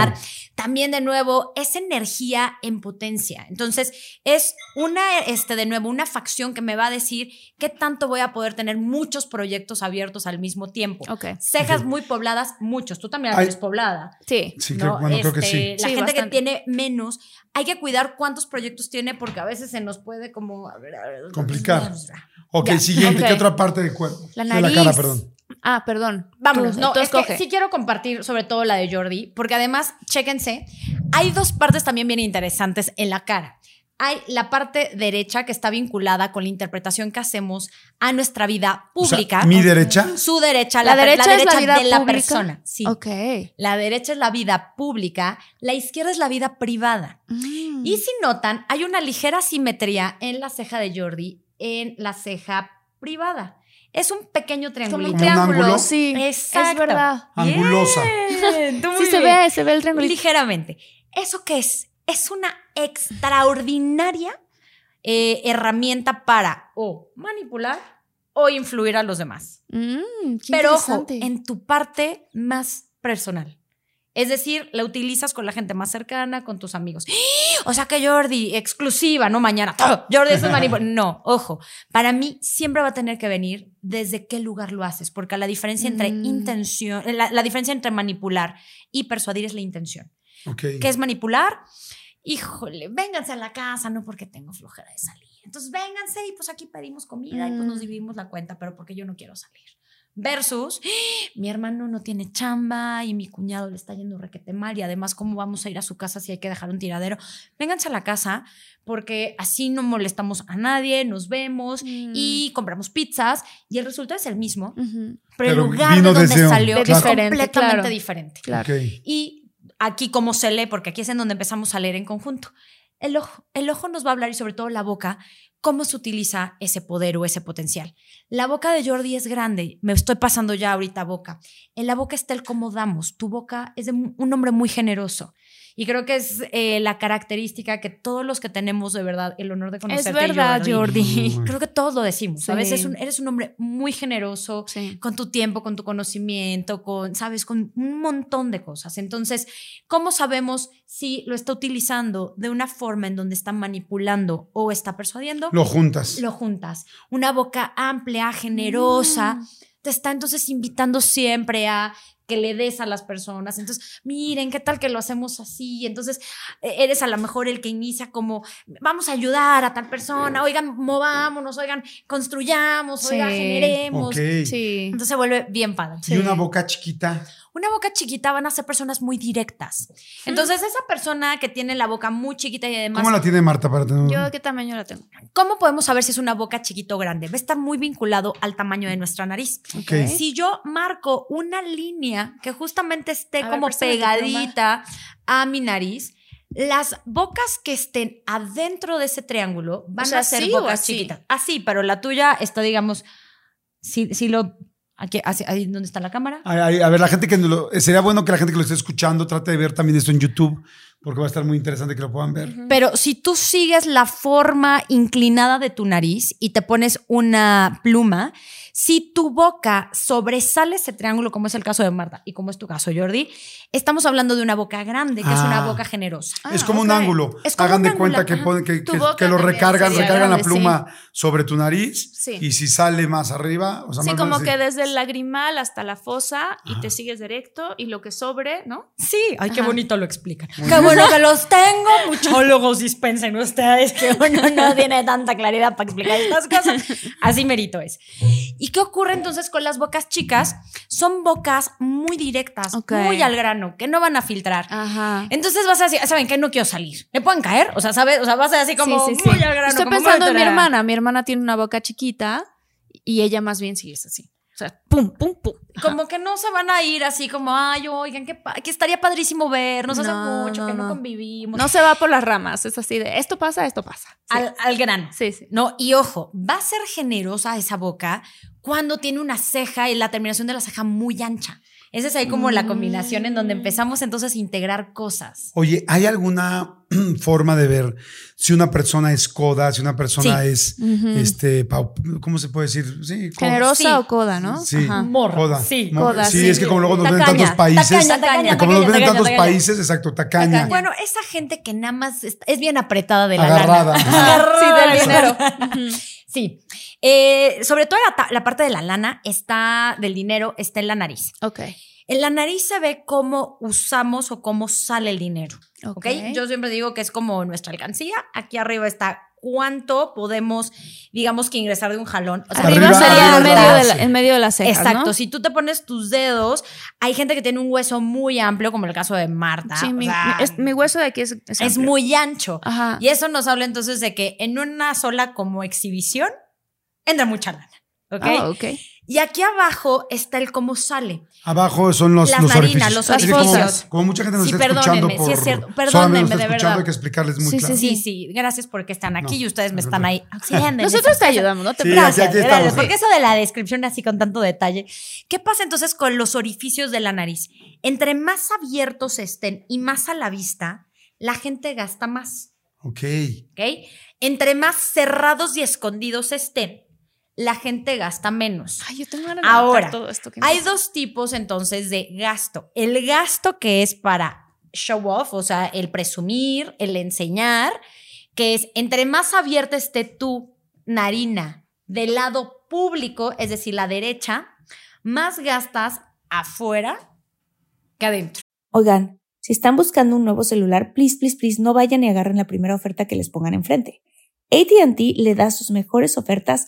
También, de nuevo, es energía en potencia. Entonces, es una, este, de nuevo, una facción que me va a decir qué tanto voy a poder tener muchos proyectos abiertos al mismo tiempo. Ok. Cejas muy pobladas, muchos. Tú también tienes poblada. Sí. Sí, ¿no? creo, bueno, creo que sí. Este, La Sí, gente que tiene menos, hay que cuidar cuántos proyectos tiene porque a veces se nos puede como... a ver, a ver, Complicar. Ok, Ya. siguiente. ¿Qué otra parte del cuerpo? La De nariz. la cara, perdón. Ah, perdón. Vámonos, Tú- no, tú es que sí quiero compartir sobre todo la de Jordi, porque además, chéquense, hay dos partes también bien interesantes en la cara. Hay la parte derecha que está vinculada con la interpretación que hacemos a nuestra vida O sea, pública. mi derecha. Su derecha, La la, derecha la es la derecha vida de la pública. persona. Sí. Ok. La derecha es la vida pública, la izquierda es la vida privada. Mm. Y si notan, hay una ligera simetría en la ceja de Jordi, en la ceja privada. Es un pequeño triangulito. un ¿Como un triángulo, ángulo? sí. Exacto. Es verdad. Angulosa. Bien, tú Sí se ve, se ve el triangulito. Ligeramente. ¿Eso qué es? Es una extraordinaria eh, herramienta para o manipular o influir a los demás. Mm, qué Pero ojo, en tu parte más personal. Es decir, la utilizas con la gente más cercana, con tus amigos. O sea que Jordi, exclusiva, no mañana. Jordi es un manipul- No, ojo. Para mí siempre va a tener que venir desde qué lugar lo haces, porque la diferencia entre Mm. intención, la, la diferencia entre manipular y persuadir es la intención. Ok. ¿Qué es manipular? Híjole, vénganse a la casa, no porque tengo flojera de salir. Entonces vénganse y pues aquí pedimos comida y pues nos Mm. dividimos la cuenta, pero porque yo no quiero salir. Versus, ¡Ah! mi hermano no tiene chamba y mi cuñado le está yendo requete mal y además cómo vamos a ir a su casa si hay que dejar un tiradero. Vénganse a la casa porque así no molestamos a nadie, nos vemos Mm. y compramos pizzas y el resultado es el mismo, Ujú, pero, el Pero lugar de donde desde un- salió es completamente claro. diferente. Claro. Y aquí cómo se lee, porque aquí es en donde empezamos a leer en conjunto. El ojo, el ojo nos va a hablar y sobre todo la boca, cómo se utiliza ese poder o ese potencial. La boca de Jordi es grande, me estoy pasando ya ahorita boca. En la boca está el cómo damos. Tu boca es de un hombre muy generoso. Y creo que es eh, la característica que todos los que tenemos de verdad el honor de Es conocerte, verdad, Jordi. Creo que todos lo decimos. A veces un- eres un hombre muy generoso, Sí. con tu tiempo, con tu conocimiento, con, sabes, con un montón de cosas. Entonces, ¿cómo sabemos si lo está utilizando de una forma en donde está manipulando o está persuadiendo? Lo juntas. Lo juntas. Una boca amplia, generosa, Mm. te está entonces invitando siempre a que le des a las personas. Entonces, miren, ¿qué tal que lo hacemos así? Entonces, eh, eres a lo mejor el que inicia como, vamos a ayudar a tal persona, oigan, movámonos, oigan, construyamos, oigan, generemos. Ok. Sí. Entonces se vuelve bien padre. Y una boca chiquita. Una boca chiquita van a ser personas muy directas. Entonces, esa persona que tiene la boca muy chiquita y además. ¿Cómo la tiene Marta para tener Yo, ¿qué tamaño la tengo? ¿Cómo podemos saber si es una boca chiquita o grande? Va a estar muy vinculado al tamaño de nuestra nariz. Ok. Si yo marco una línea que justamente esté A como pegadita a mi nariz, las bocas que estén adentro de ese triángulo van O sea, a ser ¿así o bocas así? chiquitas. Así, pero la tuya está, digamos, si, si lo. Aquí, ahí donde está la cámara. Ay, A ver, la gente que lo, sería bueno que la gente que lo esté escuchando trate de ver también esto en YouTube, porque va a estar muy interesante que lo puedan ver. Pero si tú sigues la forma inclinada de tu nariz y te pones una pluma, si tu boca sobresale ese triángulo, como es el caso de Marta y como es tu caso, Jordi, estamos hablando de una boca grande, que es una Ah. boca generosa. es Ah, como un ok. ángulo. Es como Hagan un de ángulo, cuenta que, ajá. ponen- que, que- que lo recargan, recargan la grande, pluma sobre tu nariz Sí. y si sale más arriba, o sea, Sí, más como así. que desde el lagrimal hasta la fosa y te sigues directo y lo que sobre, ¿no? Sí, ay, qué Ajá. bonito lo explican. Qué bueno que los tengo. Muchólogos dispensen ustedes que uno no tiene tanta claridad para explicar estas cosas. Así merito es. ¿Y qué ocurre entonces con las bocas chicas? Son bocas muy directas, muy al grano, que no van a filtrar. Ajá. Entonces vas a decir, ¿saben qué? No quiero salir. ¿Me pueden caer? O sea, ¿sabes? O sea, vas a así como sí, sí, sí. muy al grano. Estoy como pensando en mi hermana. Mi hermana tiene una boca chiquita y ella más bien sigue así. O sea, pum, pum, pum. Como que no se van a ir así como, ay, oigan, que, pa- que estaría padrísimo vernos hace No, mucho, no, que no, no. convivimos. No se va por las ramas. Es así de esto pasa, esto pasa. Sí. al, al grano. sí, sí. No, y ojo, va a ser generosa esa boca cuando tiene una ceja y la terminación de la ceja muy ancha. Esa es ahí como la combinación en donde Mm. empezamos entonces a integrar cosas. Oye, ¿hay alguna forma de ver si una persona es coda, si una persona Sí. es, este, ¿cómo se puede decir? Sí, coda. Generosa Sí. o coda, ¿no? Sí, Ajá. Morra, coda. sí. Coda, sí, sí. es que como luego nos ven en Tacaña, tantos países, tacaña, tacaña, como nos ven en tacaña, tantos tacaña. países, exacto, tacaña. Bueno, esa gente que nada más es, bien apretada de la Agarrada. lana. Agarrada Sí, del dinero. Sí. Eh, sobre todo la, parte de la lana está, del dinero, está en la nariz. Ok. En la nariz se ve cómo usamos o cómo sale el dinero. ¿ok? Ok. Yo siempre digo que es como nuestra alcancía. Aquí arriba está cuánto podemos, digamos que ingresar de un jalón. O sea, Arriba, Arriba- sería arriba en, medio de la, cejas, Exacto, ¿no? si tú te pones tus dedos, hay gente que tiene un hueso muy amplio, como el caso de Marta. Sí, mi, sea, mi- es- mi hueso de aquí es, es, es muy ancho. Ajá. Y eso nos habla entonces de que en una sola como exhibición entra mucha lana. ¿Ok? Ah, ok. Y aquí abajo está el cómo sale. Abajo son los, Las los narinas, orificios. los como- orificios. Como, mucha gente nos Sí, está escuchando por... sí es cierto. Perdónenme, de verdad. hay que explicarles muy Sí, claro. sí, Sí, sí, gracias porque están aquí No, y ustedes me es están ahí auxiliando. Nosotros te ayudamos, no te Sí, aquí- aquí Gracias, estamos. porque eso de la descripción así con tanto detalle. ¿Qué pasa entonces con los orificios de la nariz? Entre más abiertos estén y más a la vista, la gente gasta más. Ok. ¿ok? Entre más cerrados y escondidos estén, la gente gasta menos. Ay, yo tengo ganas de Ahora, todo esto. que me Hay dos tipos entonces de gasto. El gasto que es para show off, o sea, el presumir, el enseñar, que es entre más abierta esté tu narina del lado público, es decir, la derecha, más gastas afuera que adentro. Oigan, si están buscando un nuevo celular, please, please, please, no vayan y agarren la primera oferta que les pongan enfrente. ATT le da sus mejores ofertas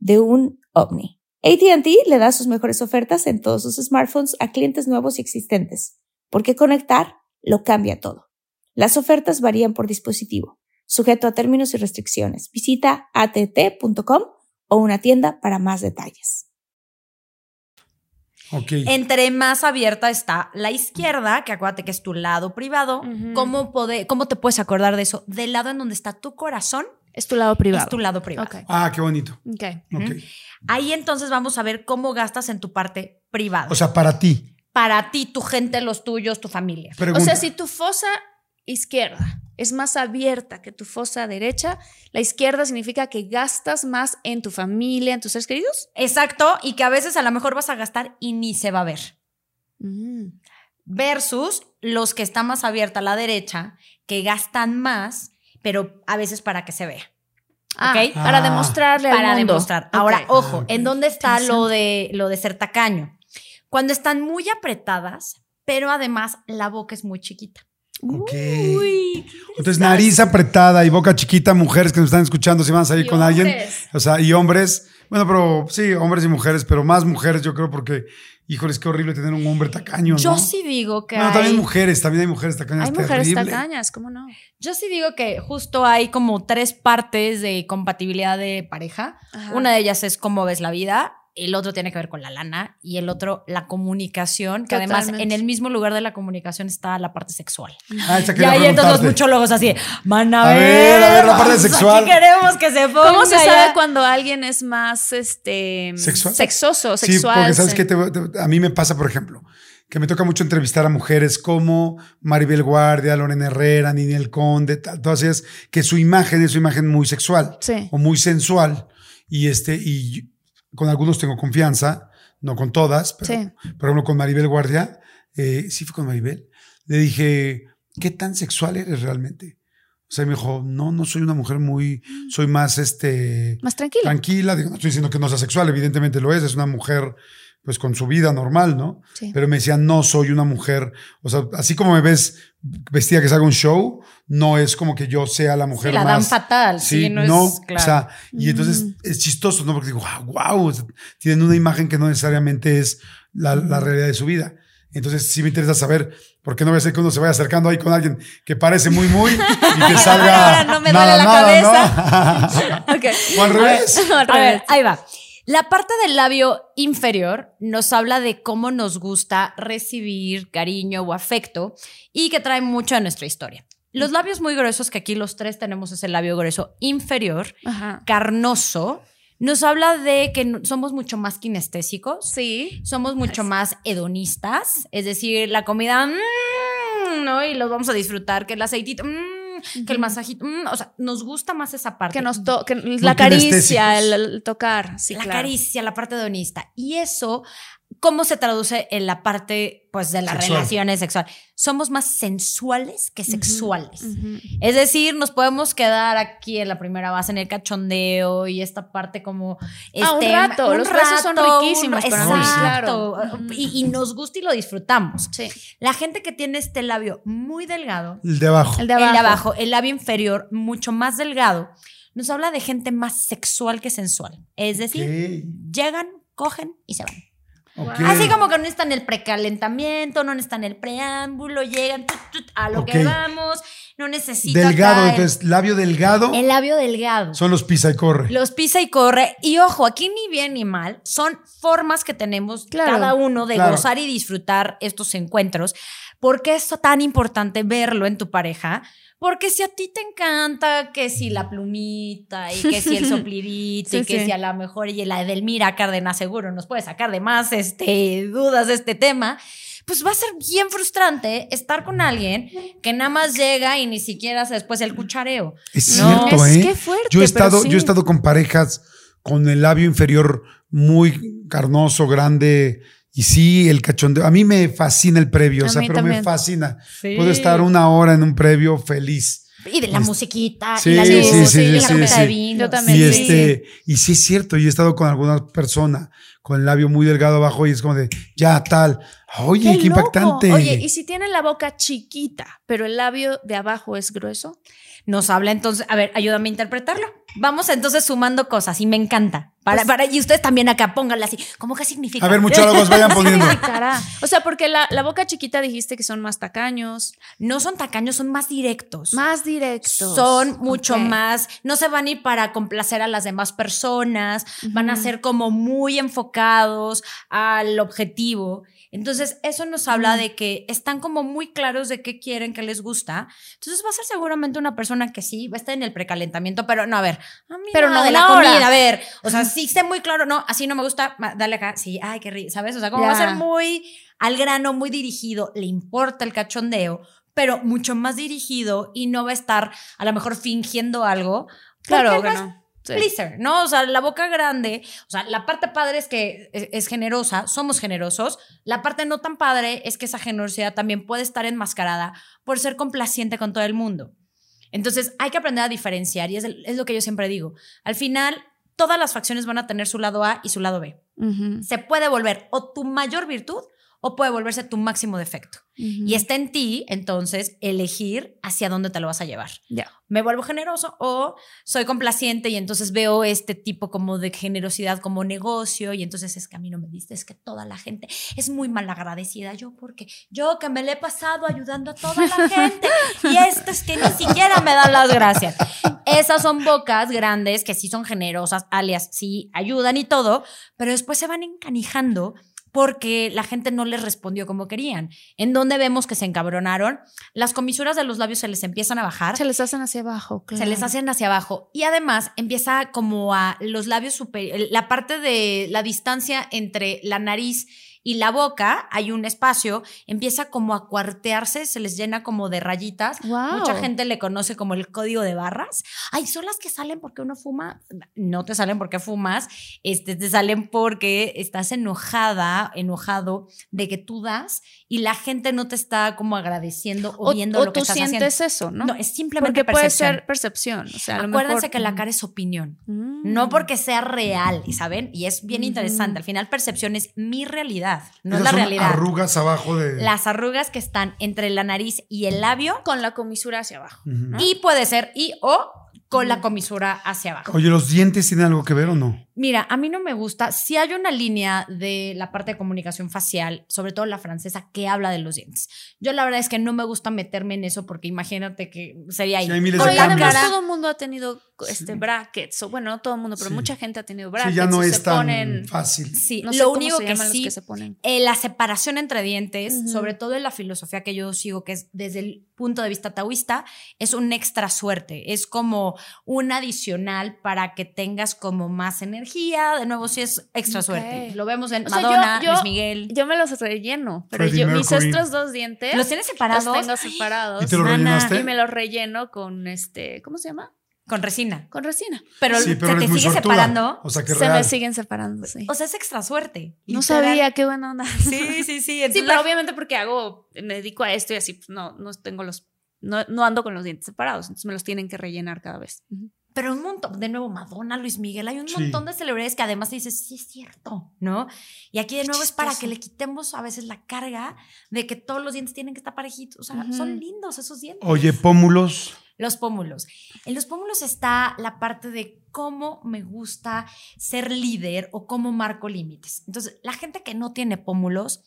de un ovni. ATT le da sus mejores ofertas en todos sus smartphones a clientes nuevos y existentes, porque conectar lo cambia todo. Las ofertas varían por dispositivo, sujeto a términos y restricciones. Visita att.com o una tienda para más detalles. Entre más abierta está la izquierda, que acuérdate que es tu lado privado. ¿cómo, pode- ¿cómo te puedes acordar de eso? Del lado en donde está tu corazón Es tu lado privado. es tu lado privado. Ah, qué bonito. Ok. Ok. Ahí entonces vamos a ver cómo gastas en tu parte privada. O sea, para ti. para ti, tu gente, los tuyos, tu familia. Pregunta. O sea, si tu fosa izquierda es más abierta que tu fosa derecha, la izquierda significa que gastas más en tu familia, en tus seres queridos. Exacto, y que a veces a lo mejor vas a gastar y ni se va a ver. Mm. Versus los que están más abierta a la derecha, que gastan más, pero a veces para que se vea. Ah, ¿Ok? Para Ah. demostrarle al Para mundo. demostrar. Ahora, ojo, Ah. ¿en dónde está lo de, lo de ser tacaño? Cuando están muy apretadas, pero además la boca es muy chiquita. Ok. Uy, Entonces, nariz apretada y boca chiquita, mujeres que nos están escuchando, si van a salir Y con alguien. O sea, y hombres. Bueno, pero sí, hombres y mujeres, pero más mujeres, yo creo, porque, híjoles, qué horrible tener un hombre tacaño, ¿no? Yo sí digo que Bueno, hay, también mujeres, también hay mujeres tacañas. hay mujeres terrible. tacañas, ¿cómo no? yo sí digo que justo hay como tres partes de compatibilidad de pareja. Ajá. Una de ellas es cómo ves la vida, el otro tiene que ver con la lana y el otro la comunicación, que además en el mismo lugar de la comunicación está la parte sexual. Ah, Y ahí entonces los muchólogos así, van a, A ver, a ver la parte sexual. Aquí queremos que se ponga ¿Cómo se ya. sabe cuando alguien es más este ¿Sexual? sexoso, Sí, sexual? porque sabes que a mí me pasa, por ejemplo, que me toca mucho entrevistar a mujeres como Maribel Guardia, Lorena Herrera, Ninel Conde, tal, todas ellas, que su imagen es su imagen muy sexual Sí. o muy sensual. Y este, y con algunos tengo confianza, no con todas, pero Sí. por ejemplo con Maribel Guardia, eh, sí fue con Maribel, le dije, ¿qué tan sexual eres realmente? O sea, me dijo, no, no soy una mujer muy, soy más este Más tranquila. tranquila. Digo, no estoy diciendo que no sea sexual, evidentemente lo es, es una mujer pues con su vida normal, ¿no? Sí. Pero me decía, no soy una mujer, o sea, así como me ves vestida que se haga un show, no es como que yo sea la mujer Sí, la más... dan fatal. Sí, Sí, no, no, es claro. o sea, y entonces Mm. es chistoso, ¿no? Porque digo, wow, wow, tienen una imagen que no necesariamente es la, la realidad de su vida. Entonces sí me interesa saber, ¿por qué no voy a hacer que uno se vaya acercando ahí con alguien que parece muy, muy y que salga Ahora no me nada, duele la nada, ¿no? Ok. o al revés. Al A ver, revés. ahí va. La parte del labio inferior nos habla de cómo nos gusta recibir cariño o afecto y que trae mucho de nuestra historia. Los labios muy gruesos, que aquí los tres tenemos ese labio grueso inferior, Ajá. carnoso, nos habla de que somos mucho más kinestésicos, Sí. somos mucho más hedonistas, es decir, la comida, mm, ¿no? Y los vamos a disfrutar, que el aceitito, mm, que el masajito, mm, o sea, nos gusta más esa parte. Que nos que la caricia, el, el tocar. Sí, la claro. caricia, la parte hedonista. Y eso, ¿cómo se traduce en la parte pues, de las Sexual. relaciones sexuales? Somos más sensuales que sexuales. Es decir, nos podemos quedar aquí en la primera base, en el cachondeo y esta parte como... Ah, un este, rato. Los besos son riquísimos un- para mí, Exacto. claro. Y, y nos gusta y lo disfrutamos. Sí. La gente que tiene este labio muy delgado, El de abajo. El de el abajo. de abajo, el labio inferior mucho más delgado, nos habla de gente más sexual que sensual. Es decir, llegan, cogen y se van. Así como que no necesitan el precalentamiento, no necesitan el preámbulo, llegan tut, tut, a lo que vamos, no necesitan. Delgado, el- entonces, labio delgado El labio delgado. son los pisa y corre. Los pisa y corre. Y ojo, aquí ni bien ni mal, son formas que tenemos Claro. cada uno de Claro. gozar y disfrutar estos encuentros. ¿Por qué es tan importante verlo en tu pareja? Porque si a ti te encanta que si la plumita y que si el soplidito y que sí. si a lo mejor y la Edelmira Cárdenas seguro nos puede sacar de más este, dudas de este tema, pues va a ser bien frustrante estar con alguien que nada más llega y ni siquiera hace después el cuchareo. Es No, cierto, es ¿eh? que fuerte, yo he estado, sí. yo he estado con parejas con el labio inferior muy carnoso, grande. Y sí, el cachondeo. A mí me fascina el previo, o A sea, mí pero me también. fascina. Puedo estar una hora en un previo feliz. Y de la Es- musiquita, Sí, y la sí, luz, sí, sí, y la sí, sí. de vino. Yo también. Y sí. este, y sí es cierto, yo he estado con alguna persona con el labio muy delgado abajo y es como de, ya tal. Oye, qué, loco. impactante. Oye, ¿y si tiene la boca chiquita, pero el labio de abajo es grueso? Nos habla entonces, a ver, ayúdame a interpretarlo. Vamos entonces sumando cosas y me encanta. Para, Pues- para, y ustedes también acá pónganla así. ¿Cómo que significa? A ver, muchachos, vayan poniendo. O sea, porque la, la boca chiquita dijiste que son más tacaños, No son tacaños, son más directos. más directos. Son mucho más, no se van a ir para complacer a las demás personas, van a ser como muy enfocados al objetivo. Entonces, eso nos habla de que están como muy claros de qué quieren, qué les gusta. Entonces, va a ser seguramente una persona que sí, va a estar en el precalentamiento, pero no, a ver, a mí Pero no de la hora. comida, a ver, o sea, sí sé muy claro, no, así no me gusta, dale acá, sí, ay, qué rico, ¿sabes? O sea, como va a ser muy al grano, muy dirigido, le importa el cachondeo, pero mucho más dirigido y no va a estar a lo mejor fingiendo algo. Claro que no. Sí. pleaser, ¿no? O sea, la boca grande, o sea, la parte padre es que es, es generosa, somos generosos. La parte no tan padre es que esa generosidad también puede estar enmascarada por ser complaciente con todo el mundo. Entonces, hay que aprender a diferenciar y es, el- es lo que yo siempre digo. Al final, todas las facciones van a tener su lado A y su lado B. Se puede volver o tu mayor virtud o puede volverse tu máximo defecto. Y está en ti, entonces, elegir hacia dónde te lo vas a llevar Ya. me vuelvo generoso o soy complaciente y entonces veo este tipo como de generosidad como negocio y entonces es que a mí no me diste, es que toda la gente es muy mal agradecida. Yo porque yo que me le he pasado ayudando a toda la gente y estos que ni siquiera me dan las gracias. Esas son bocas grandes que sí son generosas, alias sí ayudan y todo, pero después se van encanijando porque la gente no les respondió como querían. ¿En dónde vemos que se encabronaron? Las comisuras de los labios se les empiezan a bajar Se les hacen hacia abajo, se les claro. hacen hacia abajo. Y además empieza como a los labios superiores, la parte de la distancia entre la nariz y la boca, hay un espacio, empieza como a cuartearse, se les llena como de rayitas. Mucha gente le conoce como el código de barras. Ay, son las que salen porque uno fuma. No te salen porque fumas, este, te salen porque estás enojada, enojado de que tú das y la gente no te está como agradeciendo o, O, viendo o lo que tú estás sientes haciendo. eso, ¿no? No, es simplemente Porque puede percepción. ser percepción. O sea, a lo Acuérdense mejor- que la cara es opinión. Mm. No porque sea real, ¿y ¿saben? Y es bien interesante. Al final, percepción es mi realidad, no es la son realidad. arrugas abajo de. Las arrugas que están entre la nariz y el labio. Con la comisura hacia abajo. Y puede ser y o con la comisura hacia abajo. Oye, ¿los dientes tienen algo que ver o no? Mira, a mí no me gusta. Si hay una línea de la parte de comunicación facial, sobre todo la francesa, que habla de los dientes. Yo la verdad es que no me gusta meterme en eso porque imagínate que sería ahí. Sí, hay miles de además todo el mundo ha tenido este brackets, o bueno, no todo el mundo, pero Sí. mucha gente ha tenido brackets. Sí, ya no es se tan ponen, fácil. Sí, no sé lo único que sí que se ponen. Eh, la separación entre dientes, Ujú. sobre todo en la filosofía que yo sigo, que es desde el punto de vista taoísta, es un extra suerte. Es como un adicional para que tengas como más energía. De nuevo, sí es extra suerte. Lo vemos en O sea, yo- Madonna, yo- Luis Miguel. Yo me los relleno, pero yo, mis estos dos dientes ¿Los tienes separados? los tengo separados. ¿Y te lo Nana, rellenaste? Y me los relleno con este, ¿cómo se llama? Con resina. Con resina. Pero, sí, pero se te sigue sortuda. separando. O sea, que Se real. me siguen separando, sí. O sea, es extra suerte. no literal. sabía, qué buena onda. Sí, sí, sí. Sí, pero la- obviamente porque hago, me dedico a esto y así, pues no, no tengo los, no, no ando con los dientes separados, entonces me los tienen que rellenar cada vez. Ujú. Pero un montón, de nuevo, Madonna, Luis Miguel, hay un Sí. montón de celebridades que además dices, sí es cierto, ¿no? Y aquí de nuevo es para que le quitemos a veces la carga de que todos los dientes tienen que estar parejitos. O sea, son lindos esos dientes. Oye, pómulos. Los pómulos. En los pómulos está la parte de cómo me gusta ser líder o cómo marco límites. Entonces, la gente que no tiene pómulos,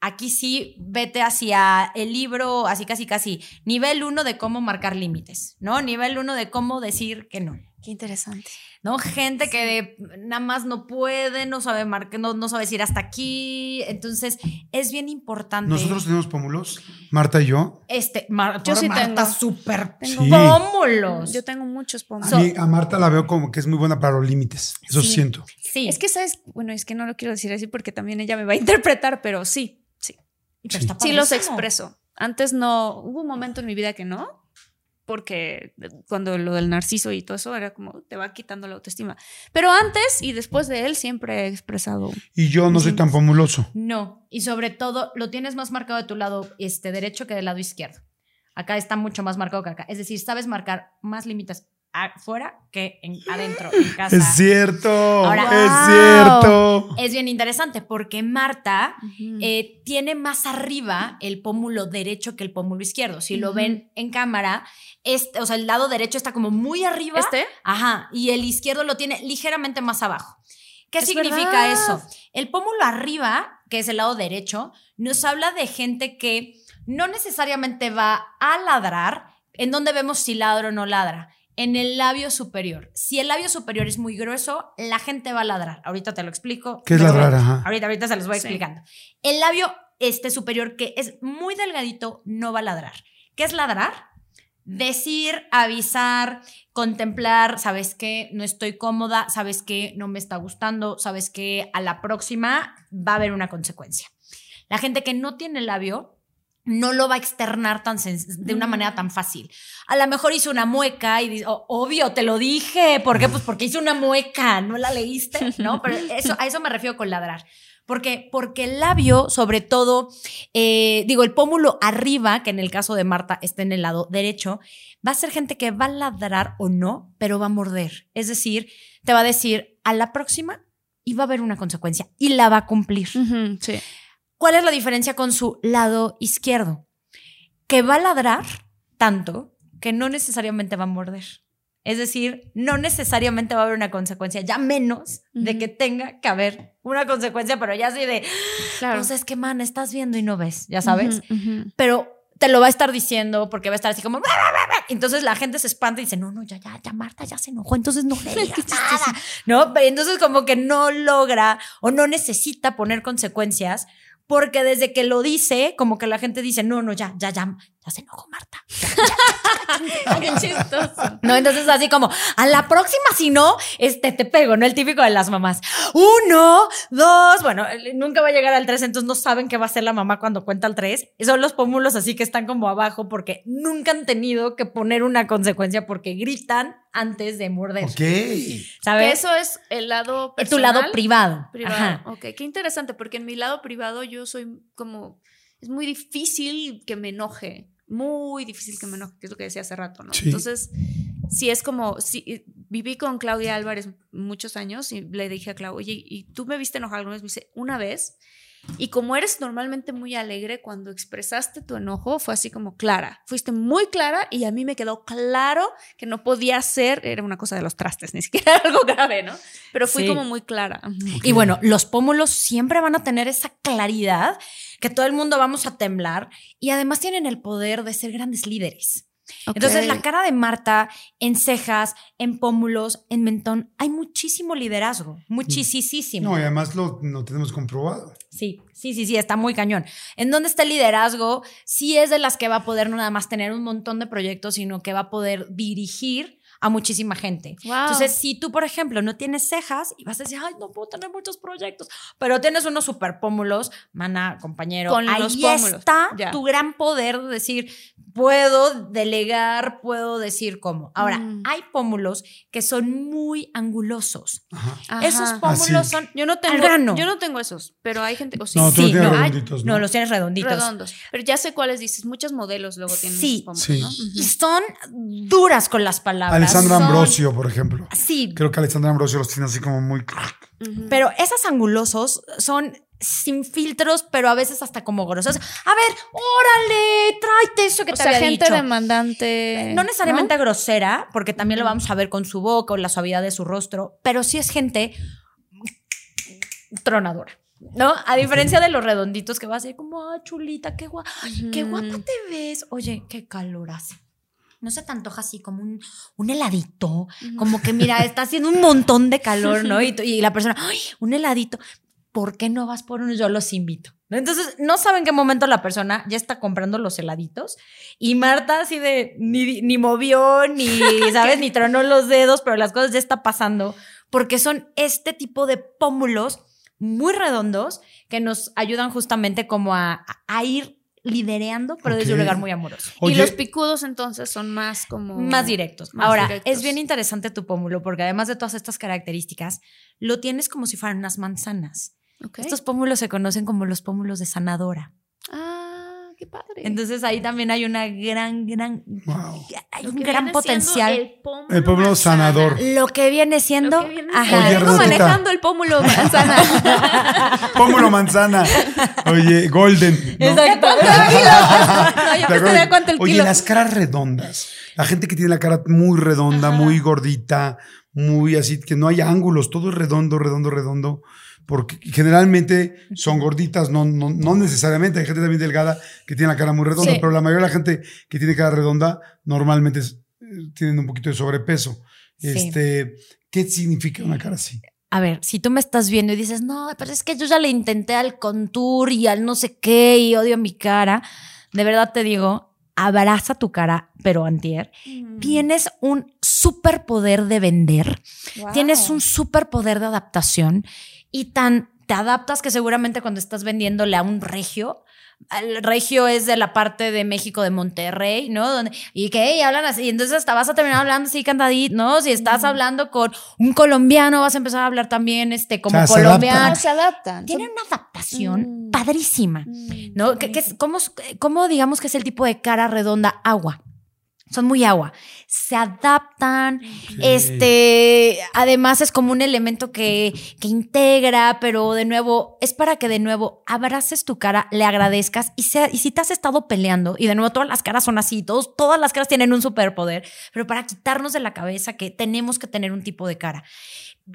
aquí sí vete hacia el libro, así casi casi, nivel uno de cómo marcar límites, ¿no? Nivel uno de cómo decir que no. Qué interesante. ¿no? Gente que nada más no puede, no sabe marcar, no, no sabe decir hasta aquí. Entonces, es bien importante. Nosotros tenemos pómulos, Marta y yo. Este, Mar- Yo sí Marta, tengo. súper Sí. pómulos. Yo tengo muchos pómulos. A, mí, a Marta la veo como que es muy buena para los límites. Eso Sí. siento. Sí, Es que, ¿sabes? Bueno, es que no lo quiero decir así porque también ella me va a interpretar, pero sí. Pero Sí. está Sí los expreso. Antes no, hubo un momento en mi vida que no, porque cuando lo del narciso y todo eso era como te va quitando la autoestima. Pero antes y después de él siempre he expresado. Y yo no soy tan pomuloso. No, y sobre todo lo tienes más marcado de tu lado este, derecho que del lado izquierdo. Acá está mucho más marcado que acá. Es decir, sabes marcar más límites afuera que en, adentro, en casa. Es cierto. Ahora- es ¡Wow! cierto. Es bien interesante porque Marta eh, tiene más arriba el pómulo derecho que el pómulo izquierdo. Si lo ven en cámara, este, o sea, el lado derecho está como muy arriba. ¿Este? Ajá, y el izquierdo lo tiene ligeramente más abajo. ¿Qué Es significa verdad. eso? El pómulo arriba, que es el lado derecho, nos habla de gente que no necesariamente va a ladrar, en donde vemos si ladra o no ladra. En el labio superior. Si el labio superior es muy grueso, la gente va a ladrar. Ahorita te lo explico. ¿Qué es ladrar? Ajá. Ahorita, ahorita se los voy Sí. explicando. El labio este superior, que es muy delgadito, no va a ladrar. ¿Qué es ladrar? Decir, avisar, contemplar, sabes que no estoy cómoda, sabes que no me está gustando, sabes que a la próxima va a haber una consecuencia. La gente que no tiene labio no lo va a externar tan de una Mm. manera tan fácil. A lo mejor hizo una mueca y dice, "Oh, obvio, te lo dije. ¿Por qué? Pues porque hizo una mueca, no la leíste, ¿no? Pero eso, a eso me refiero con ladrar. Porque, porque el labio, sobre todo, eh, digo, el pómulo arriba, que en el caso de Marta está en el lado derecho, va a ser gente que va a ladrar o no, pero va a morder. Es decir, te va a decir a la próxima y va a haber una consecuencia y la va a cumplir. Sí. ¿Cuál es la diferencia con su lado izquierdo? Que va a ladrar tanto que no necesariamente va a morder. Es decir, no necesariamente va a haber una consecuencia, ya menos de que tenga que haber una consecuencia, pero ya así de, Claro. pues es que, man, estás viendo y no ves, ya sabes. Pero te lo va a estar diciendo porque va a estar así como... Entonces la gente se espanta y dice, no, no, ya, ya, ya, Marta ya se enojó, entonces no le digas nada, ¿no? Pero entonces como que no logra o no necesita poner consecuencias porque desde que lo dice, como que la gente dice, no, no, ya, ya, ya, ya se enojó Marta. Qué chistoso. No, entonces así como, a la próxima, si no, este, te pego, ¿no? El típico de las mamás. Uno, dos, bueno, nunca va a llegar al tres, entonces no saben qué va a hacer la mamá cuando cuenta al tres. Son los pómulos así que están como abajo porque nunca han tenido que poner una consecuencia porque gritan antes de morder. Ok. Que ¿Sabes? eso es el lado Es tu personal. lado privado. Privado. Ajá. Ok, qué interesante, porque en mi lado privado yo soy como. Es muy difícil que me enoje. Muy difícil que me enoje, que es lo que decía hace rato, ¿no? Sí. Entonces, si es como. Si, viví con Claudia Álvarez muchos años y le dije a Claudia, oye, ¿y tú me viste enojar alguna vez? Me dice, una vez. Y como eres normalmente muy alegre, cuando expresaste tu enojo fue así como clara. Fuiste muy clara y a mí me quedó claro que no podía ser, era una cosa de los trastes, ni siquiera era algo grave, ¿no? Pero fui Sí. como muy clara. Y bueno, los pómulos siempre van a tener esa claridad que todo el mundo vamos a temblar y además tienen el poder de ser grandes líderes. Entonces, la cara de Marta en cejas, en pómulos, en mentón, hay muchísimo liderazgo, muchísimo. No, y además lo, lo tenemos comprobado. Sí, sí, sí, sí, está muy cañón. ¿En dónde está el liderazgo? Sí es de las que va a poder no nada más tener un montón de proyectos, sino que va a poder dirigir a muchísima gente. Wow. Entonces, si tú, por ejemplo, no tienes cejas y vas a decir, ay, no puedo tener muchos proyectos, pero tienes unos super pómulos, mana, compañero, Con ahí los pómulos, está ya. tu gran poder de decir, puedo delegar, puedo decir cómo. Ahora, Mm. hay pómulos que son muy angulosos. Ajá. Esos Ah, pómulos sí. son Yo no tengo, grano. yo no tengo esos, pero hay gente, o sí, No, tú sí, no, hay- No, ¿no? los tienes redonditos. redondos. Pero ya sé cuáles dices. Muchos modelos luego tienen Sí. esos pómulos, Sí. ¿no? Y son duras con las palabras. Alessandra Ambrosio, por ejemplo. Sí, Creo que Alessandra Ambrosio los tiene así como muy. Pero esos angulosos son sin filtros, pero a veces hasta como grosos. A ver, órale, tráete eso que O te sea, había gente dicho. demandante. No necesariamente grosera, porque también lo vamos a ver con su boca o la suavidad de su rostro, pero sí es gente tronadora. ¿No? A diferencia de los redonditos que va a ser como, ah, chulita, qué guapa, qué guapa te ves. Oye, qué calor hace. No se te antoja así como un, un heladito, como que mira, está haciendo un montón de calor, ¿no? Y, y la persona, ay, un heladito. ¿Por qué no vas por uno? Yo los invito. Entonces, no saben qué momento la persona ya está comprando los heladitos y Marta así de ni, ni movió, ni, ¿sabes? ni tronó los dedos, pero las cosas ya está pasando porque son este tipo de pómulos muy redondos que nos ayudan justamente como a, a ir lidereando, pero desde un lugar muy amoroso. Oye, y los picudos entonces son más como. Más directos. Más Ahora, directos. es bien interesante tu pómulo porque además de todas estas características, lo tienes como si fueran unas manzanas. Estos pómulos se conocen como los pómulos de sanadora. Ah, qué padre. Entonces ahí también hay una gran, gran, Wow. hay un gran potencial. El pómulo, El sanador. Lo que viene siendo, que viene ajá. Oye, manejando el pómulo manzana. Pómulo manzana. Oye, golden. ¿no? Exacto. No, yo ¿Te te acuerdas? daría cuánto el Oye, kilo. las caras redondas. La gente que tiene la cara muy redonda, muy gordita, muy así, que no hay ángulos, todo es redondo, redondo, redondo. Porque generalmente son gorditas, no, no, no necesariamente. Hay gente también delgada que tiene la cara muy redonda, Sí. pero la mayoría de la gente que tiene cara redonda normalmente es- eh, tienen un poquito de sobrepeso. Sí. Este, ¿Qué significa una cara así? A ver, si tú me estás viendo y dices, no, pero es que yo ya le intenté al contour y al no sé qué y odio mi cara, de verdad te digo, abraza tu cara, pero antier. Tienes un superpoder de vender, Wow. tienes un superpoder de adaptación y tan te adaptas que seguramente cuando estás vendiéndole a un regio, el regio es de la parte de México de Monterrey, ¿no? Donde, y que y hablan así, entonces hasta vas a terminar hablando así cantadito, ¿no? Si estás hablando con un colombiano, vas a empezar a hablar también este como O sea, se colombiano. No, se adaptan. Tiene Son- una adaptación Mm. padrísima. Mm, ¿no? ¿Qué, qué es, cómo, cómo digamos que es el tipo de cara redonda? Agua. Son muy agua. Se adaptan. Este, además es como un elemento que, que integra, pero de nuevo, es para que de nuevo abraces tu cara, le agradezcas y, sea, y si te has estado peleando, y de nuevo todas las caras son así, todos, todas las caras tienen un superpoder, pero para quitarnos de la cabeza que tenemos que tener un tipo de cara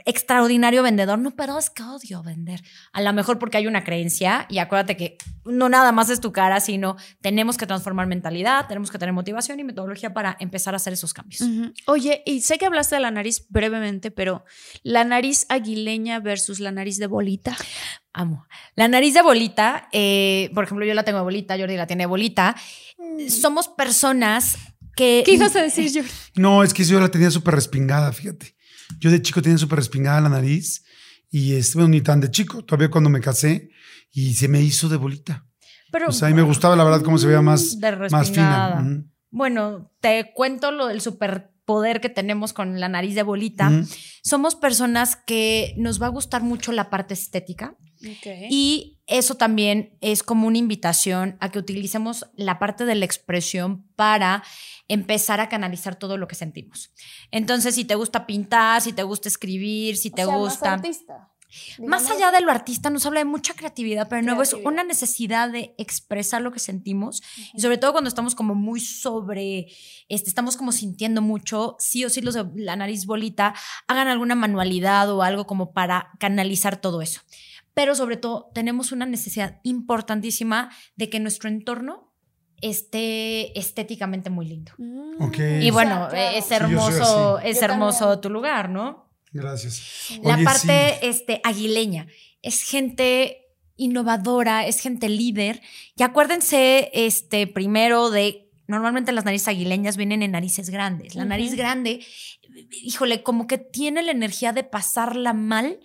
extraordinario vendedor. No, pero es que odio vender. A lo mejor porque hay una creencia y acuérdate que no nada más es tu cara, sino tenemos que transformar mentalidad, tenemos que tener motivación y metodología para empezar a hacer esos cambios. Oye, y sé que hablaste de la nariz brevemente, pero la nariz aguileña versus la nariz de bolita. Amo. La nariz de bolita, eh, por ejemplo, yo la tengo de bolita, Jordi la tiene de bolita. Somos personas que... ¿Qué ibas a decir, Jordi? No, es que yo la tenía súper respingada, fíjate. Yo de chico tenía súper respingada la nariz y es, bueno, ni tan de chico, todavía cuando me casé y se me hizo de bolita. Pero, O sea, a mí me gustaba la verdad cómo se veía más, De más fina. Bueno, te cuento lo del superpoder que tenemos con la nariz de bolita. Somos personas que nos va a gustar mucho la parte estética. Y Y eso también es como una invitación a que utilicemos la parte de la expresión para empezar a canalizar todo lo que sentimos. Entonces, si te gusta pintar, si te gusta escribir, si te gusta... Más allá de lo artista, nos habla de mucha creatividad, pero de nuevo es una necesidad de expresar lo que sentimos y sobre todo cuando estamos como muy sobre, este, estamos como sintiendo mucho, sí o sí los de la nariz bolita, hagan alguna manualidad o algo como para canalizar todo eso. Pero sobre todo tenemos una necesidad importantísima de que nuestro entorno esté estéticamente muy lindo. Ok. Y bueno, claro. es hermoso, es Yo hermoso también. tu lugar, ¿no? Gracias. La parte sí. este, aguileña es gente innovadora, es gente líder. Y acuérdense, este, primero de, normalmente las narices aguileñas vienen en narices grandes. La nariz grande, híjole, como que tiene la energía de pasarla mal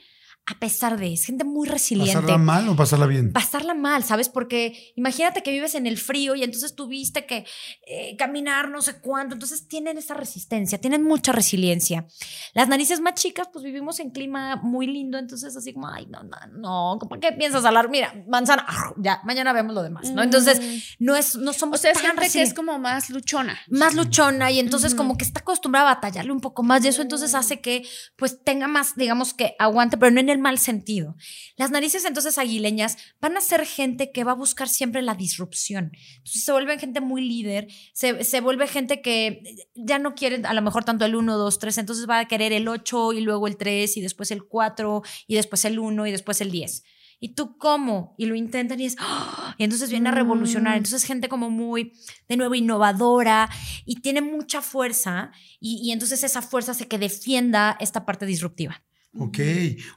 a pesar de, es gente muy resiliente ¿Pasarla mal o pasarla bien? pasarla mal, ¿sabes? Porque imagínate que vives en el frío y entonces tuviste que eh, caminar no sé cuánto, entonces tienen esa resistencia, tienen mucha resiliencia. Las narices más chicas, pues vivimos en clima muy lindo, entonces así como, ay, no, no, no, ¿por qué piensas hablar? Mira, manzana, ah, ya, mañana vemos lo demás, ¿no? Entonces, no es, no O somos sea, es tan gente que es como más luchona. más luchona y entonces como que está acostumbrada a batallarle un poco más y eso entonces hace que pues tenga más, digamos que aguante, pero no en en el mal sentido. Las narices entonces aguileñas van a ser gente que va a buscar siempre la disrupción. Entonces se vuelven gente muy líder, se, se vuelve gente que ya no quiere a lo mejor tanto el 1, 2, 3, entonces va a querer el 8 y luego el 3 y después el 4 y después el 1 y después el 10. ¿Y tú cómo? Y lo intentan y es, ¡ah! y entonces viene a revolucionar. Entonces gente como muy, de nuevo, innovadora y tiene mucha fuerza y, y entonces esa fuerza hace que defienda esta parte disruptiva. Ok.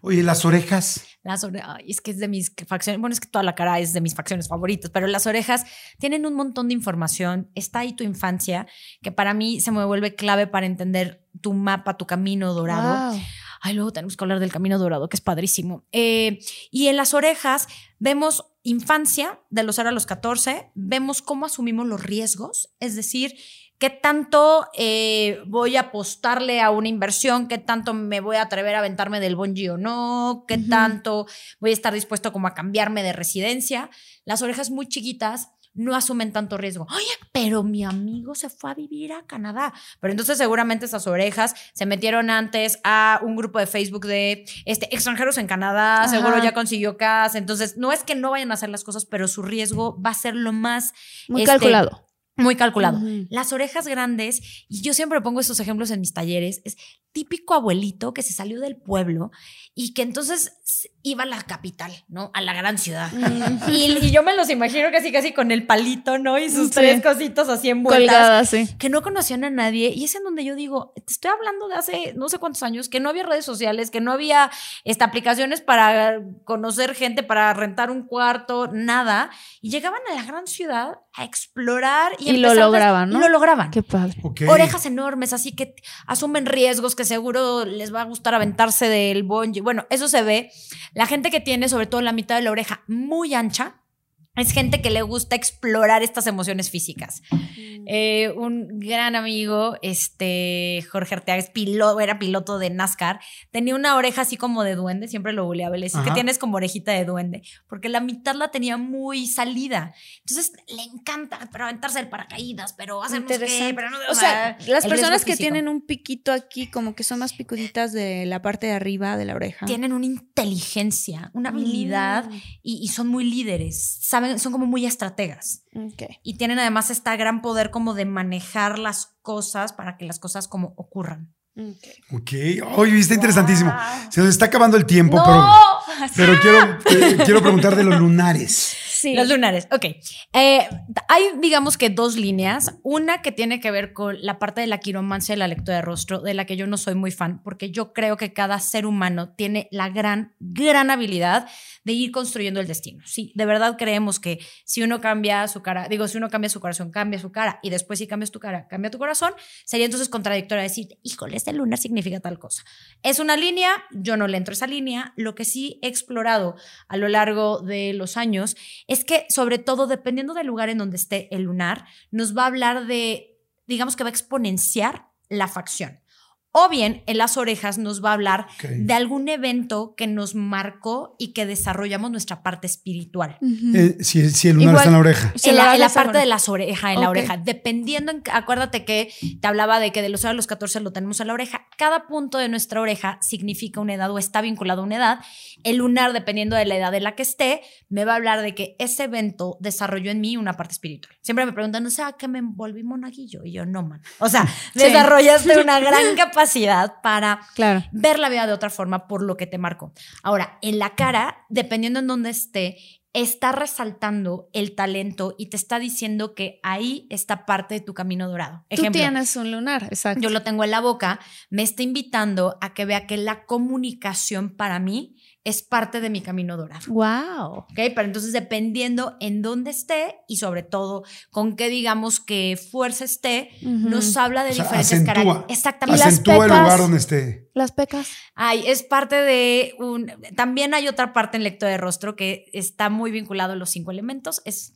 Oye, las orejas. Las orejas, es que es de mis facciones, bueno, es que toda la cara es de mis facciones favoritas, pero las orejas tienen un montón de información. Está ahí tu infancia, que para mí se me vuelve clave para entender tu mapa, tu camino dorado. Wow. Ay, luego tenemos que hablar del camino dorado, que es padrísimo. Eh, y en las orejas vemos infancia, de los 0 a los 14, vemos cómo asumimos los riesgos, es decir, qué tanto eh, voy a apostarle a una inversión, qué tanto me voy a atrever a aventarme del bungee o no, qué tanto voy a estar dispuesto como a cambiarme de residencia. Las orejas muy chiquitas no asumen tanto riesgo. Oye, pero mi amigo se fue a vivir a Canadá. Pero entonces seguramente esas orejas se metieron antes a un grupo de Facebook de este, extranjeros en Canadá, Ajá. seguro ya consiguió casa. Entonces, no es que no vayan a hacer las cosas, pero su riesgo va a ser lo más Muy Este, calculado. Muy calculado. Las orejas grandes, y yo siempre pongo estos ejemplos en mis talleres, es típico abuelito que se salió del pueblo y que entonces iba a la capital, ¿no? A la gran ciudad. Y, y yo me los imagino casi casi con el palito, ¿no? Y sus Sí. tres cositos así envueltas. Colgada, sí. Que no conocían a nadie. Y es en donde yo digo, te estoy hablando de hace no sé cuántos años, que no había redes sociales, que no había este, aplicaciones para conocer gente, para rentar un cuarto, nada. Y llegaban a la gran ciudad a explorar y, Y lo a- lograban, y ¿no? lo lograban. Qué padre. Orejas enormes, así que asumen riesgos que seguro les va a gustar aventarse del bungee. Bueno, eso se ve. La gente que tiene, sobre todo la mitad de la oreja muy ancha, es gente que le gusta explorar estas emociones físicas. Eh, un gran amigo, este Jorge Arteaga, es piloto, era piloto de NASCAR, tenía una oreja así como de duende, siempre lo buleaba, le decía que tienes como orejita de duende, porque la mitad la tenía muy salida. Entonces le encanta, pero aventarse el paracaídas, pero hacer no sé qué, pero no, O sea, las personas que físico. tienen un piquito aquí, como que son más picuditas de la parte de arriba de la oreja. tienen una inteligencia, una habilidad Mm, y, y son muy líderes, saben, son como muy estrategas. y tienen además este gran poder como de manejar las cosas para que las cosas como ocurran. Ok. Oye, está interesantísimo. Se nos está acabando el tiempo, ¡No! pero, pero quiero, eh, quiero preguntar de los lunares. Sí. Los lunares, ok. Eh, hay, digamos que dos líneas. Una que tiene que ver con la parte de la quiromancia y la lectura de rostro, de la que yo no soy muy fan, porque yo creo que cada ser humano tiene la gran, gran habilidad de ir construyendo el destino. Sí, de verdad creemos que si uno cambia su cara, digo, si uno cambia su corazón, cambia su cara, y después si cambias tu cara, cambia tu corazón, sería entonces contradictorio decir, híjole, este lunar significa tal cosa. Es una línea, yo no le entro a esa línea. Lo que sí he explorado a lo largo de los años que, sobre todo, dependiendo del lugar en donde esté el lunar, nos va a hablar de, digamos que va a exponenciar la facción. O bien en las orejas nos va a hablar de algún evento que nos marcó y que desarrollamos nuestra parte espiritual. Eh, si, si el lunar Igual- está en la oreja. En la, en la hagas parte de las orejas, en la oreja. Dependiendo, en, acuérdate que te hablaba de que de los 0 a los 14 lo tenemos en la oreja. Cada punto de nuestra oreja significa una edad o está vinculado a una edad. El lunar, dependiendo de la edad en la que esté, me va a hablar de que ese evento desarrolló en mí una parte espiritual. Siempre me preguntan, o sea, que me envolví monaguillo. Y yo, no, man. O sea, desarrollaste una gran capacidad para Claro. ver la vida de otra forma por lo que te marcó. Ahora, en la cara, dependiendo en dónde esté, está resaltando el talento y te está diciendo que ahí está parte de tu camino dorado. Tú tienes un lunar, exacto. yo lo tengo en la boca, me está invitando a que vea que la comunicación para mí es parte de mi camino dorado. Wow. ¿Ok? Pero entonces dependiendo en dónde esté y sobre todo con qué digamos que fuerza esté, nos habla de O sea, diferentes acentúa. características. Exactamente. las Acentúa el pecas. lugar donde esté. Las pecas. Ay, es parte de un. También hay otra parte en lectura de rostro que está muy vinculado a los cinco elementos. Es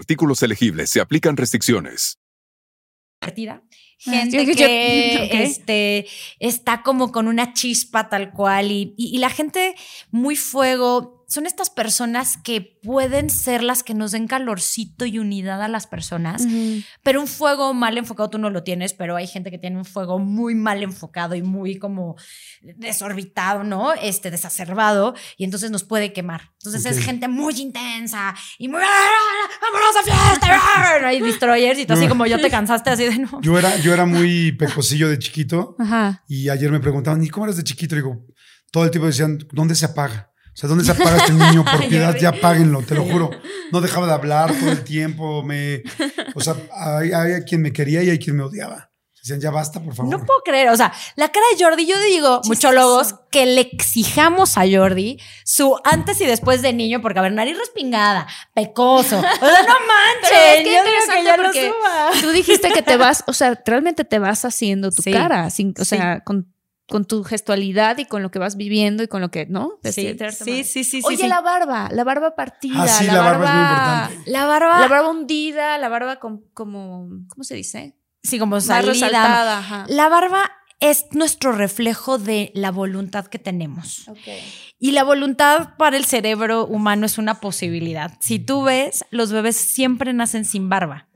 artículos elegibles se aplican restricciones. divertida. Ah, Gente yo- yo- que este, está como con una chispa tal cual y, y- y la gente muy fuego. Son estas personas que pueden ser las que nos den calorcito y unidad a las personas, pero un fuego mal enfocado tú no lo tienes, pero hay gente que tiene un fuego muy mal enfocado y muy como desorbitado, ¿no? Este, desacerbado y entonces nos puede quemar. Entonces es gente muy intensa y muy, "Ah, vámonos a fiesta, ah", hay destroyers y tú así como yo te cansaste así de no. Yo era, yo era muy pecosillo de chiquito Ajá. y ayer me preguntaban, ¿y cómo eres de chiquito? Digo, todo el tiempo decían, ¿dónde se apaga? O sea, ¿dónde se apaga este niño? Por piedad, ya apáguenlo, te lo juro. No dejaba de hablar todo el tiempo. Me, o sea, hay, hay quien me quería y hay quien me odiaba. Decían, ya basta, por favor. No puedo creer, o sea, la cara de Jordi, yo digo, muchólogos, que le exijamos a Jordi su antes y después de niño, porque a ver, nariz respingada, pecoso. O sea, no manches. Pero es que yo interesante lo porque suba. tú dijiste que te vas, o sea, realmente te vas haciendo tu Sí. cara, sin, o Sí. sea, con, con tu gestualidad y con lo que vas viviendo y con lo que, ¿no? Sí, Este, sí, sí, sí, Oye, sí. la barba, la barba partida, Ah, sí, la, la barba, barba es muy importante. La barba, La barba hundida, la barba con, como, ¿cómo se dice? sí, como salida. resaltada. Ajá. La barba es nuestro reflejo de la voluntad que tenemos. Ok. Y la voluntad para el cerebro humano es una posibilidad. Si tú ves, los bebés siempre nacen sin barba.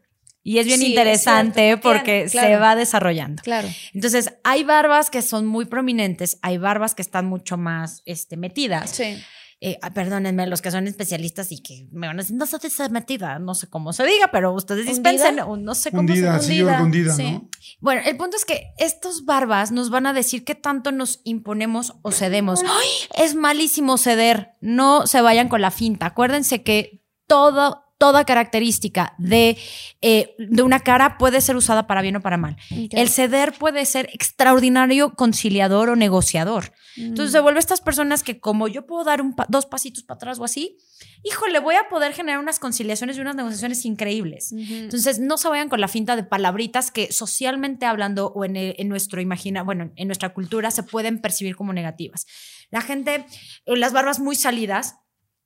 Y es bien Sí, es interesante cierto. porque se va desarrollando. Claro. Entonces, hay barbas que son muy prominentes, hay barbas que están mucho más este, metidas. Sí. Eh, ah, perdónenme, los que son especialistas y que me van a decir, no sé si está metida, no sé cómo se diga, pero ustedes dispensen, o no sé cómo Hundida, se sí, hundida, sí. ¿no? Bueno, el punto es que estos barbas nos van a decir qué tanto nos imponemos o cedemos. ¡Ay! Es malísimo ceder, no se vayan con la finta. Acuérdense que todo, toda característica de, eh, de una cara puede ser usada para bien o para mal. El ceder puede ser extraordinario conciliador o negociador. Entonces se vuelve estas personas que como yo puedo dar un pa- dos pasitos para atrás o así, híjole, voy a poder generar unas conciliaciones y unas negociaciones increíbles. Entonces no se vayan con la finta de palabritas que socialmente hablando o en, el- en nuestro imagina, bueno, en nuestra cultura se pueden percibir como negativas. La gente, eh, las barbas muy salidas,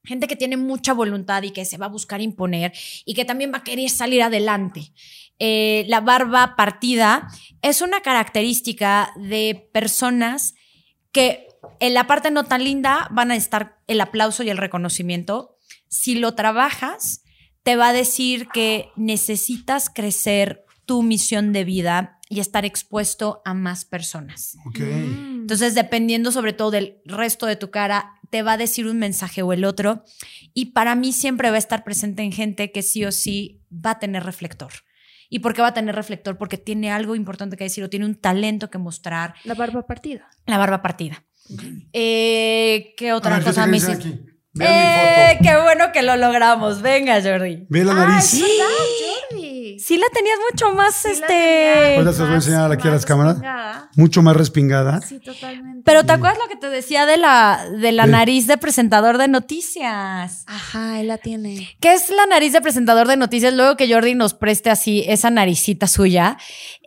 gente que tiene mucha voluntad y que se va a buscar imponer y que también va a querer salir adelante. Eh, la barba partida es una característica de personas que en la parte no tan linda van a estar el aplauso y el reconocimiento. Si lo trabajas, te va a decir que necesitas crecer tu misión de vida y estar expuesto a más personas. Ok. Entonces, dependiendo sobre todo del resto de tu cara, te va a decir un mensaje o el otro. Y para mí siempre va a estar presente en gente que sí o sí va a tener reflector. ¿Y por qué va a tener reflector? Porque tiene algo importante que decir o tiene un talento que mostrar. La barba partida. La barba partida. Eh, ¿Qué otra ver, cosa me dice hiciste? Eh, mi foto. qué bueno que lo logramos. Venga, Jordi. Ve la nariz. Jordi. Sí la tenías mucho más, Sí este... Ahorita se los voy a enseñar aquí a las cámaras. respingada. Mucho más respingada. Sí, totalmente. Pero ¿te acuerdas lo que te decía de la, de la Sí. nariz de presentador de noticias? Ajá, él la tiene. ¿Qué es la nariz de presentador de noticias? Luego que Jordi nos preste así esa naricita suya.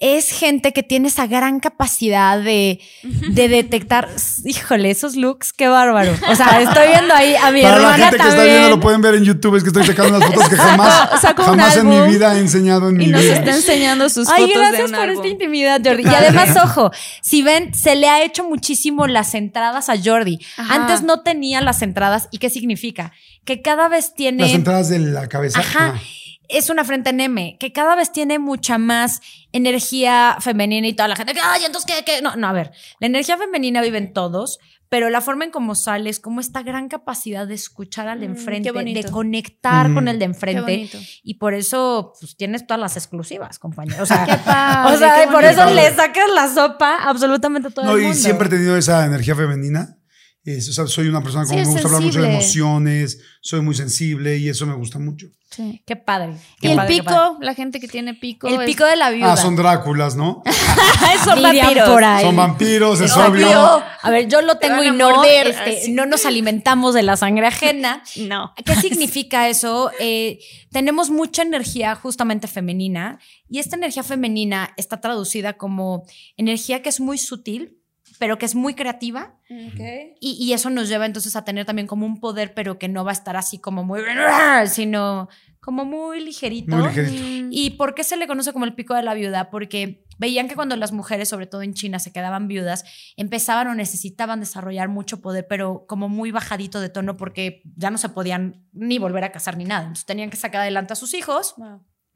Es gente que tiene esa gran capacidad de, de detectar. Híjole, esos looks, qué bárbaro. O sea, estoy viendo ahí a mi Para la gente que está viendo, lo pueden ver en YouTube. Es que estoy sacando unas fotos que jamás, jamás en mi vida he enseñado en mi Y nos vida. está enseñando sus Ay, fotos de gracias un por álbum. esta intimidad, Jordi. Y además, ojo, si ven, se le ha hecho muchísimo las entradas a Jordi. Ajá. Antes no tenía las entradas. ¿Y qué significa? Que cada vez tiene. Las entradas de la cabeza. Ajá. Ah. Es una frente en M, que cada vez tiene mucha más energía femenina y toda la gente que, ay, entonces, ¿qué? qué?". No, no, a ver, la energía femenina vive en todos, pero la forma en cómo sales, como esta gran capacidad de escuchar al de Mm, enfrente, bonito. de conectar Mm. con el de enfrente. Y por eso, pues tienes todas las exclusivas, compañero. O sea, Qué padre, o sea, qué y por eso le sacas la sopa absolutamente a todo No, el y mundo. siempre he tenido esa energía femenina. Es- o sea, soy una persona Sí, como me gusta hablar mucho de emociones, soy muy sensible y eso me gusta mucho. Sí. Qué padre. Y qué el padre, pico, la gente que tiene pico. El es- pico de la viuda. Ah, son Dráculas, ¿no? son vampiros. por ahí. Son vampiros, es obvio. A ver, yo lo tengo y no, morder, este, no nos alimentamos de la sangre ajena. No. ¿Qué significa eso? Eh, tenemos mucha energía justamente femenina y esta energía femenina está traducida como energía que es muy sutil, pero que es muy creativa y, y eso nos lleva entonces a tener también como un poder, pero que no va a estar así como muy, sino como muy ligerito. Muy ligerito. ¿Y por qué se le conoce como el pico de la viuda? Porque veían que cuando las mujeres, sobre todo en China, se quedaban viudas, empezaban o necesitaban desarrollar mucho poder, pero como muy bajadito de tono porque ya no se podían ni volver a casar ni nada. Entonces tenían que sacar adelante a sus hijos,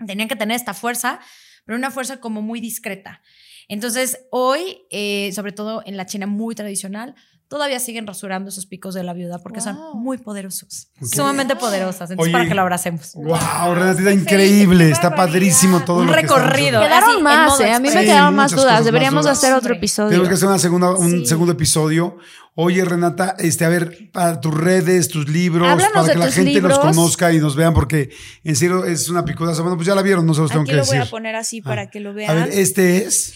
tenían que tener esta fuerza, pero una fuerza como muy discreta. Entonces, hoy, eh, sobre todo en la China muy tradicional, todavía siguen rasurando esos picos de la viuda porque Wow. son muy poderosos, Ok. sumamente poderosas. Entonces, Oye, para que lo abracemos. Wow, Renatita, increíble. Está padrísimo todo Un lo que recorrido. haciendo. Quedaron más, eh. A mí me Sí, quedaron más dudas. cosas, Deberíamos más dudas. hacer otro episodio. Tenemos que hacer una segunda, un Sí. segundo episodio. Oye, Renata, este, a ver, para tus redes, tus libros, Háblanos para que la gente libros. los conozca y nos vean, porque en serio es una picudaza. Bueno, pues ya la vieron, no se los tengo Aquí que lo voy decir. a poner así Ah. para que lo A vean. ver, este es.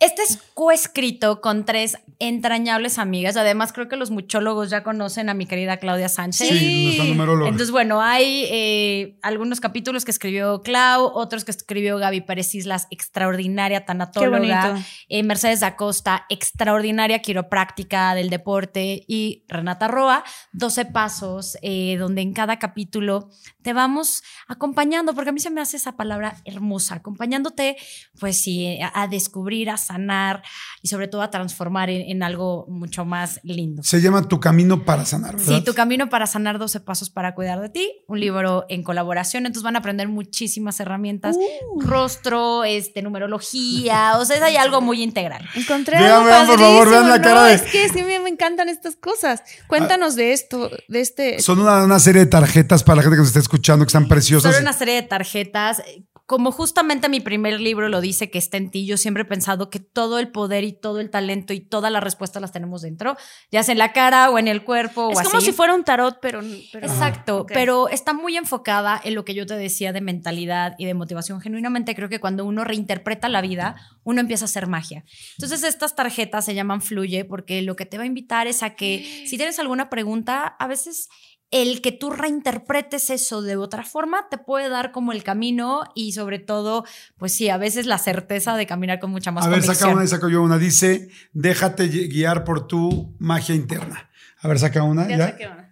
Este es coescrito con tres entrañables amigas. Además, creo que los muchólogos ya conocen a mi querida Claudia Sánchez. Sí, numeróloga. Entonces, bueno, hay eh, algunos capítulos que escribió Clau, otros que escribió Gaby Pérez Islas, extraordinaria tanatóloga. eh, Mercedes Acosta, extraordinaria quiropráctica del deporte, y Renata Roa, 12 pasos, eh, donde en cada capítulo te vamos acompañando, porque a mí se me hace esa palabra hermosa, acompañándote, pues sí, a, a descubrir, a sanar y sobre todo a transformar en, en algo mucho más lindo. Se llama Tu Camino para Sanar, ¿verdad? Sí, Tu Camino para Sanar 12 Pasos para Cuidar de Ti, un libro en colaboración, entonces van a aprender muchísimas herramientas, Uh. rostro, este, numerología, o sea, hay algo muy integral. Encontré Vean, algo vean, por favor, vean la cara No, de- es que sí me, me encantan estas cosas. Cuéntanos de esto, de este. Son una, una serie de tarjetas para la gente que nos está escuchando que están preciosas. Son una serie de tarjetas. Como justamente mi primer libro lo dice que está en ti, yo siempre he pensado que todo el poder y todo el talento y todas las respuestas las tenemos dentro, ya sea en la cara o en el cuerpo es o como así. si fuera un tarot, pero. pero- Exacto, pero está muy enfocada en lo que yo te decía de mentalidad y de motivación. Genuinamente creo que cuando uno reinterpreta la vida, uno empieza a hacer magia. Entonces estas tarjetas se llaman Fluye porque lo que te va a invitar es a que si tienes alguna pregunta, a veces el que tú reinterpretes eso de otra forma te puede dar como el camino y sobre todo, pues sí, a veces la certeza de caminar con mucha más A ver, convicción. saca una y saco yo una. Dice, déjate guiar por tu magia interna. A ver, saca una. Ya Ya. saqué una.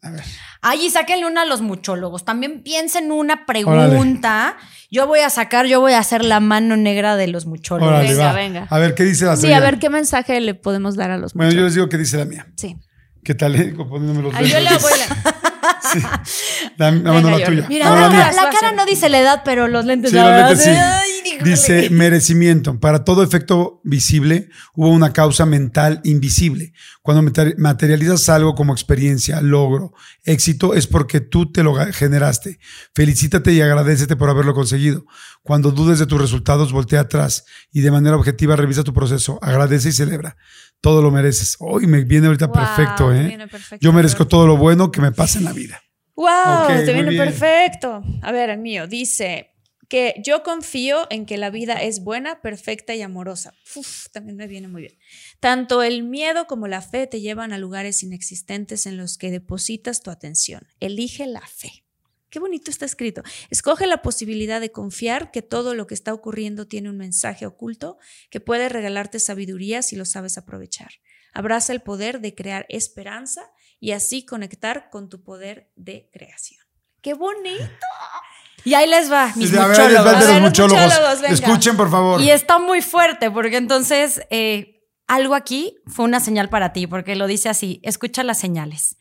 A ver. Ay, y sáquenle una a los muchólogos. También piensen una pregunta. Yo voy a sacar, yo voy a hacer la mano negra de los muchólogos. Órale, Venga, va. venga. A ver, ¿qué dice la Sí, suya? a ver qué mensaje le podemos dar a los Bueno, yo les digo qué dice la mía. Sí. ¿Qué tal? eh? Poniéndome los Ay, yo lentes. le voy a- Sí. La, la mano la tuya. Mira, la, la mía. cara, la cara no dice la edad, pero los lentes Sí, la los verdad, lentes sí. ay, híjole. Dice merecimiento. Para todo efecto visible hubo una causa mental invisible. Cuando mate- materializas algo como experiencia, logro, éxito, es porque tú te lo generaste. Felicítate y agradecete por haberlo conseguido. Cuando dudes de tus resultados, voltea atrás y de manera objetiva revisa tu proceso. Agradece y celebra. Todo lo mereces. Hoy me viene ahorita Wow, perfecto, ¿eh? viene perfecto. Yo merezco todo lo bueno que me pasa en la vida. ¡Wow! Ok, te viene perfecto. A ver, el mío dice que yo confío en que la vida es buena, perfecta y amorosa. Uf, también me viene muy bien. Tanto el miedo como la fe te llevan a lugares inexistentes en los que depositas tu atención. Elige la fe. Qué bonito está escrito. Escoge la posibilidad de confiar que todo lo que está ocurriendo tiene un mensaje oculto que puede regalarte sabiduría si lo sabes aprovechar. Abraza el poder de crear esperanza y así conectar con tu poder de creación. ¡Qué bonito! Y ahí les va, mis A ver, muchólogos. les va el de A los ver, los muchólogos. muchólogos, venga. Escuchen, por favor. Y está muy fuerte, porque entonces eh, algo aquí fue una señal para ti, porque lo dice así, escucha las señales.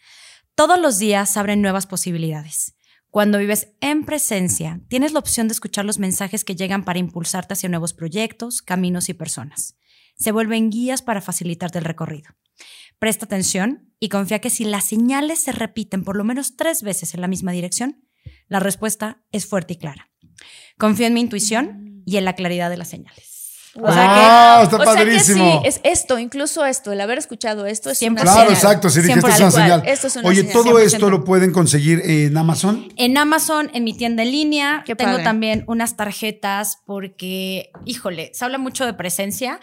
Todos los días se abren nuevas posibilidades. Cuando vives en presencia, tienes la opción de escuchar los mensajes que llegan para impulsarte hacia nuevos proyectos, caminos y personas. Se vuelven guías para facilitarte el recorrido. Presta atención y confía que si las señales se repiten por lo menos tres veces en la misma dirección, la respuesta es fuerte y clara. Confío en mi intuición y en la claridad de las señales. O sea Wow, está o sea que padrísimo. sí, es esto, incluso esto, el haber escuchado esto es una 100%. Claro, señal. exacto. Si dijiste es 100%. una señal. Esto es una Oye, señal. todo 100%. esto lo pueden conseguir en Amazon. En Amazon, en mi tienda en línea, Qué tengo padre. también unas tarjetas porque, híjole, se habla mucho de presencia,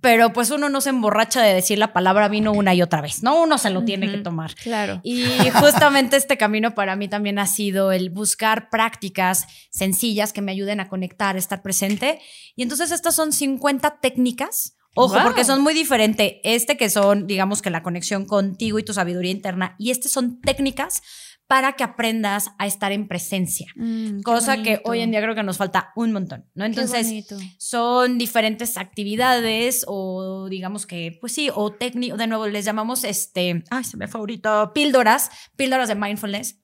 pero pues uno no se emborracha de decir la palabra vino una y otra vez, ¿no? Uno se lo tiene que tomar. Claro. Y justamente este camino para mí también ha sido el buscar prácticas sencillas que me ayuden a conectar, a estar presente. Y entonces estas son 50 técnicas. Ojo, Wow. porque son muy diferentes. Este que son, digamos que la conexión contigo y tu sabiduría interna. Y este son técnicas para que aprendas a estar en presencia. Mm, Cosa que hoy en día creo que nos falta un montón, ¿no? Entonces, son diferentes actividades o digamos que, pues sí, o técnico, de nuevo les llamamos este, ay, se me fue ahorita, píldoras, píldoras de mindfulness,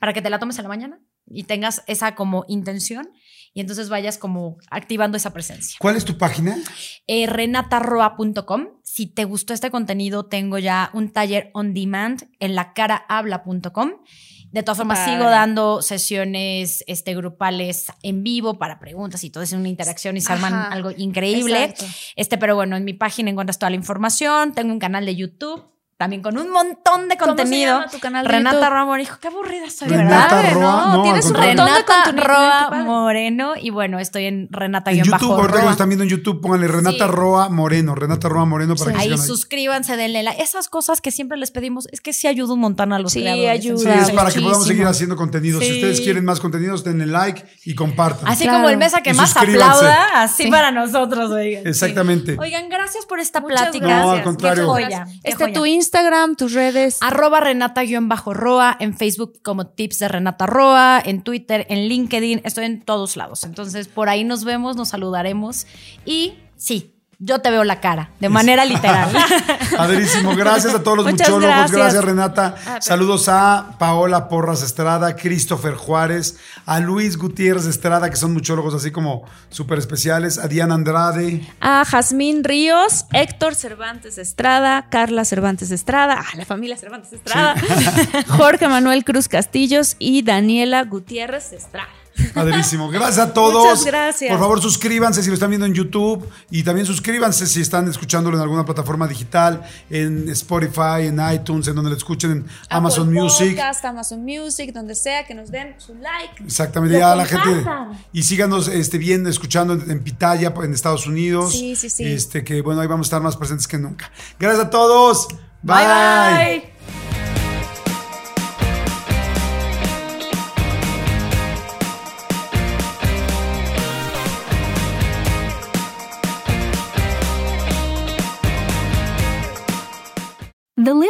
para que te la tomes en la mañana y tengas esa como intención y entonces vayas como activando esa presencia. ¿Cuál es tu página? Eh, renatarroa.com. Si te gustó este contenido, tengo ya un taller on demand en lacarahabla.com. De todas formas, sigo dando sesiones este, grupales en vivo para preguntas y todo es una interacción y se arman algo increíble. Exacto. Este, pero bueno, en mi página encuentras toda la información. Tengo un canal de YouTube también con un montón de ¿Cómo se contenido. llama tu canal de Renata YouTube? Roa Moreno. Qué aburrida soy, Renata ¿verdad? Roa, no, Tienes al un montón de Renata contenido. Roa. Moreno. Y bueno, estoy en Renata En YouTube, ahorita que nos están viendo en YouTube, pónganle Renata Sí. Roa Moreno, Renata Roa Moreno para que Ahí sigan ahí. suscríbanse, denle like. Esas cosas que siempre les pedimos, es que sí ayuda un montón a los Sí, creadores. ayuda. Sí, es para que podamos seguir haciendo contenido. Si Sí. ustedes quieren más contenidos, denle like y compartan. Así Claro. como el mesa que Y más aplauda, así Sí. para nosotros, oigan. Exactamente. Sí. Oigan, gracias por esta Muchas plática. gracias. No, al contrario. Qué joya. qué Este, tu Instagram, tus redes. Arroba Renata-Roa, en Facebook como Tips de Renata Roa, en Twitter, en LinkedIn, estoy en todos lados. Entonces, por ahí nos vemos, nos saludaremos y sí, yo te veo la cara, de manera literal. Padrísimo. Gracias a todos los Muchas muchólogos. Gracias. gracias. Renata. Saludos a Paola Porras Estrada, Christopher Juárez, a Luis Gutiérrez Estrada, que son muchólogos así como súper especiales, a Diana Andrade. a Jazmín Ríos, Héctor Cervantes Estrada, Carla Cervantes Estrada, ah, la familia Cervantes Estrada, Jorge Manuel Cruz Castillos y Daniela Gutiérrez Estrada. Padrísimo. Gracias a todos. Muchas gracias. Por favor, suscríbanse si lo están viendo en YouTube y también suscríbanse si están escuchándolo en alguna plataforma digital, en Spotify, en iTunes, en donde lo escuchen, en Amazon Apple Music. Podcast, Amazon Music, donde sea, que nos den su like. Exactamente, ya la gente. Y síganos este, viendo, escuchando en, en Pitaya, en Estados Unidos. Sí, sí, sí. Este, que bueno, ahí vamos a estar más presentes que nunca. Gracias a todos. bye. bye.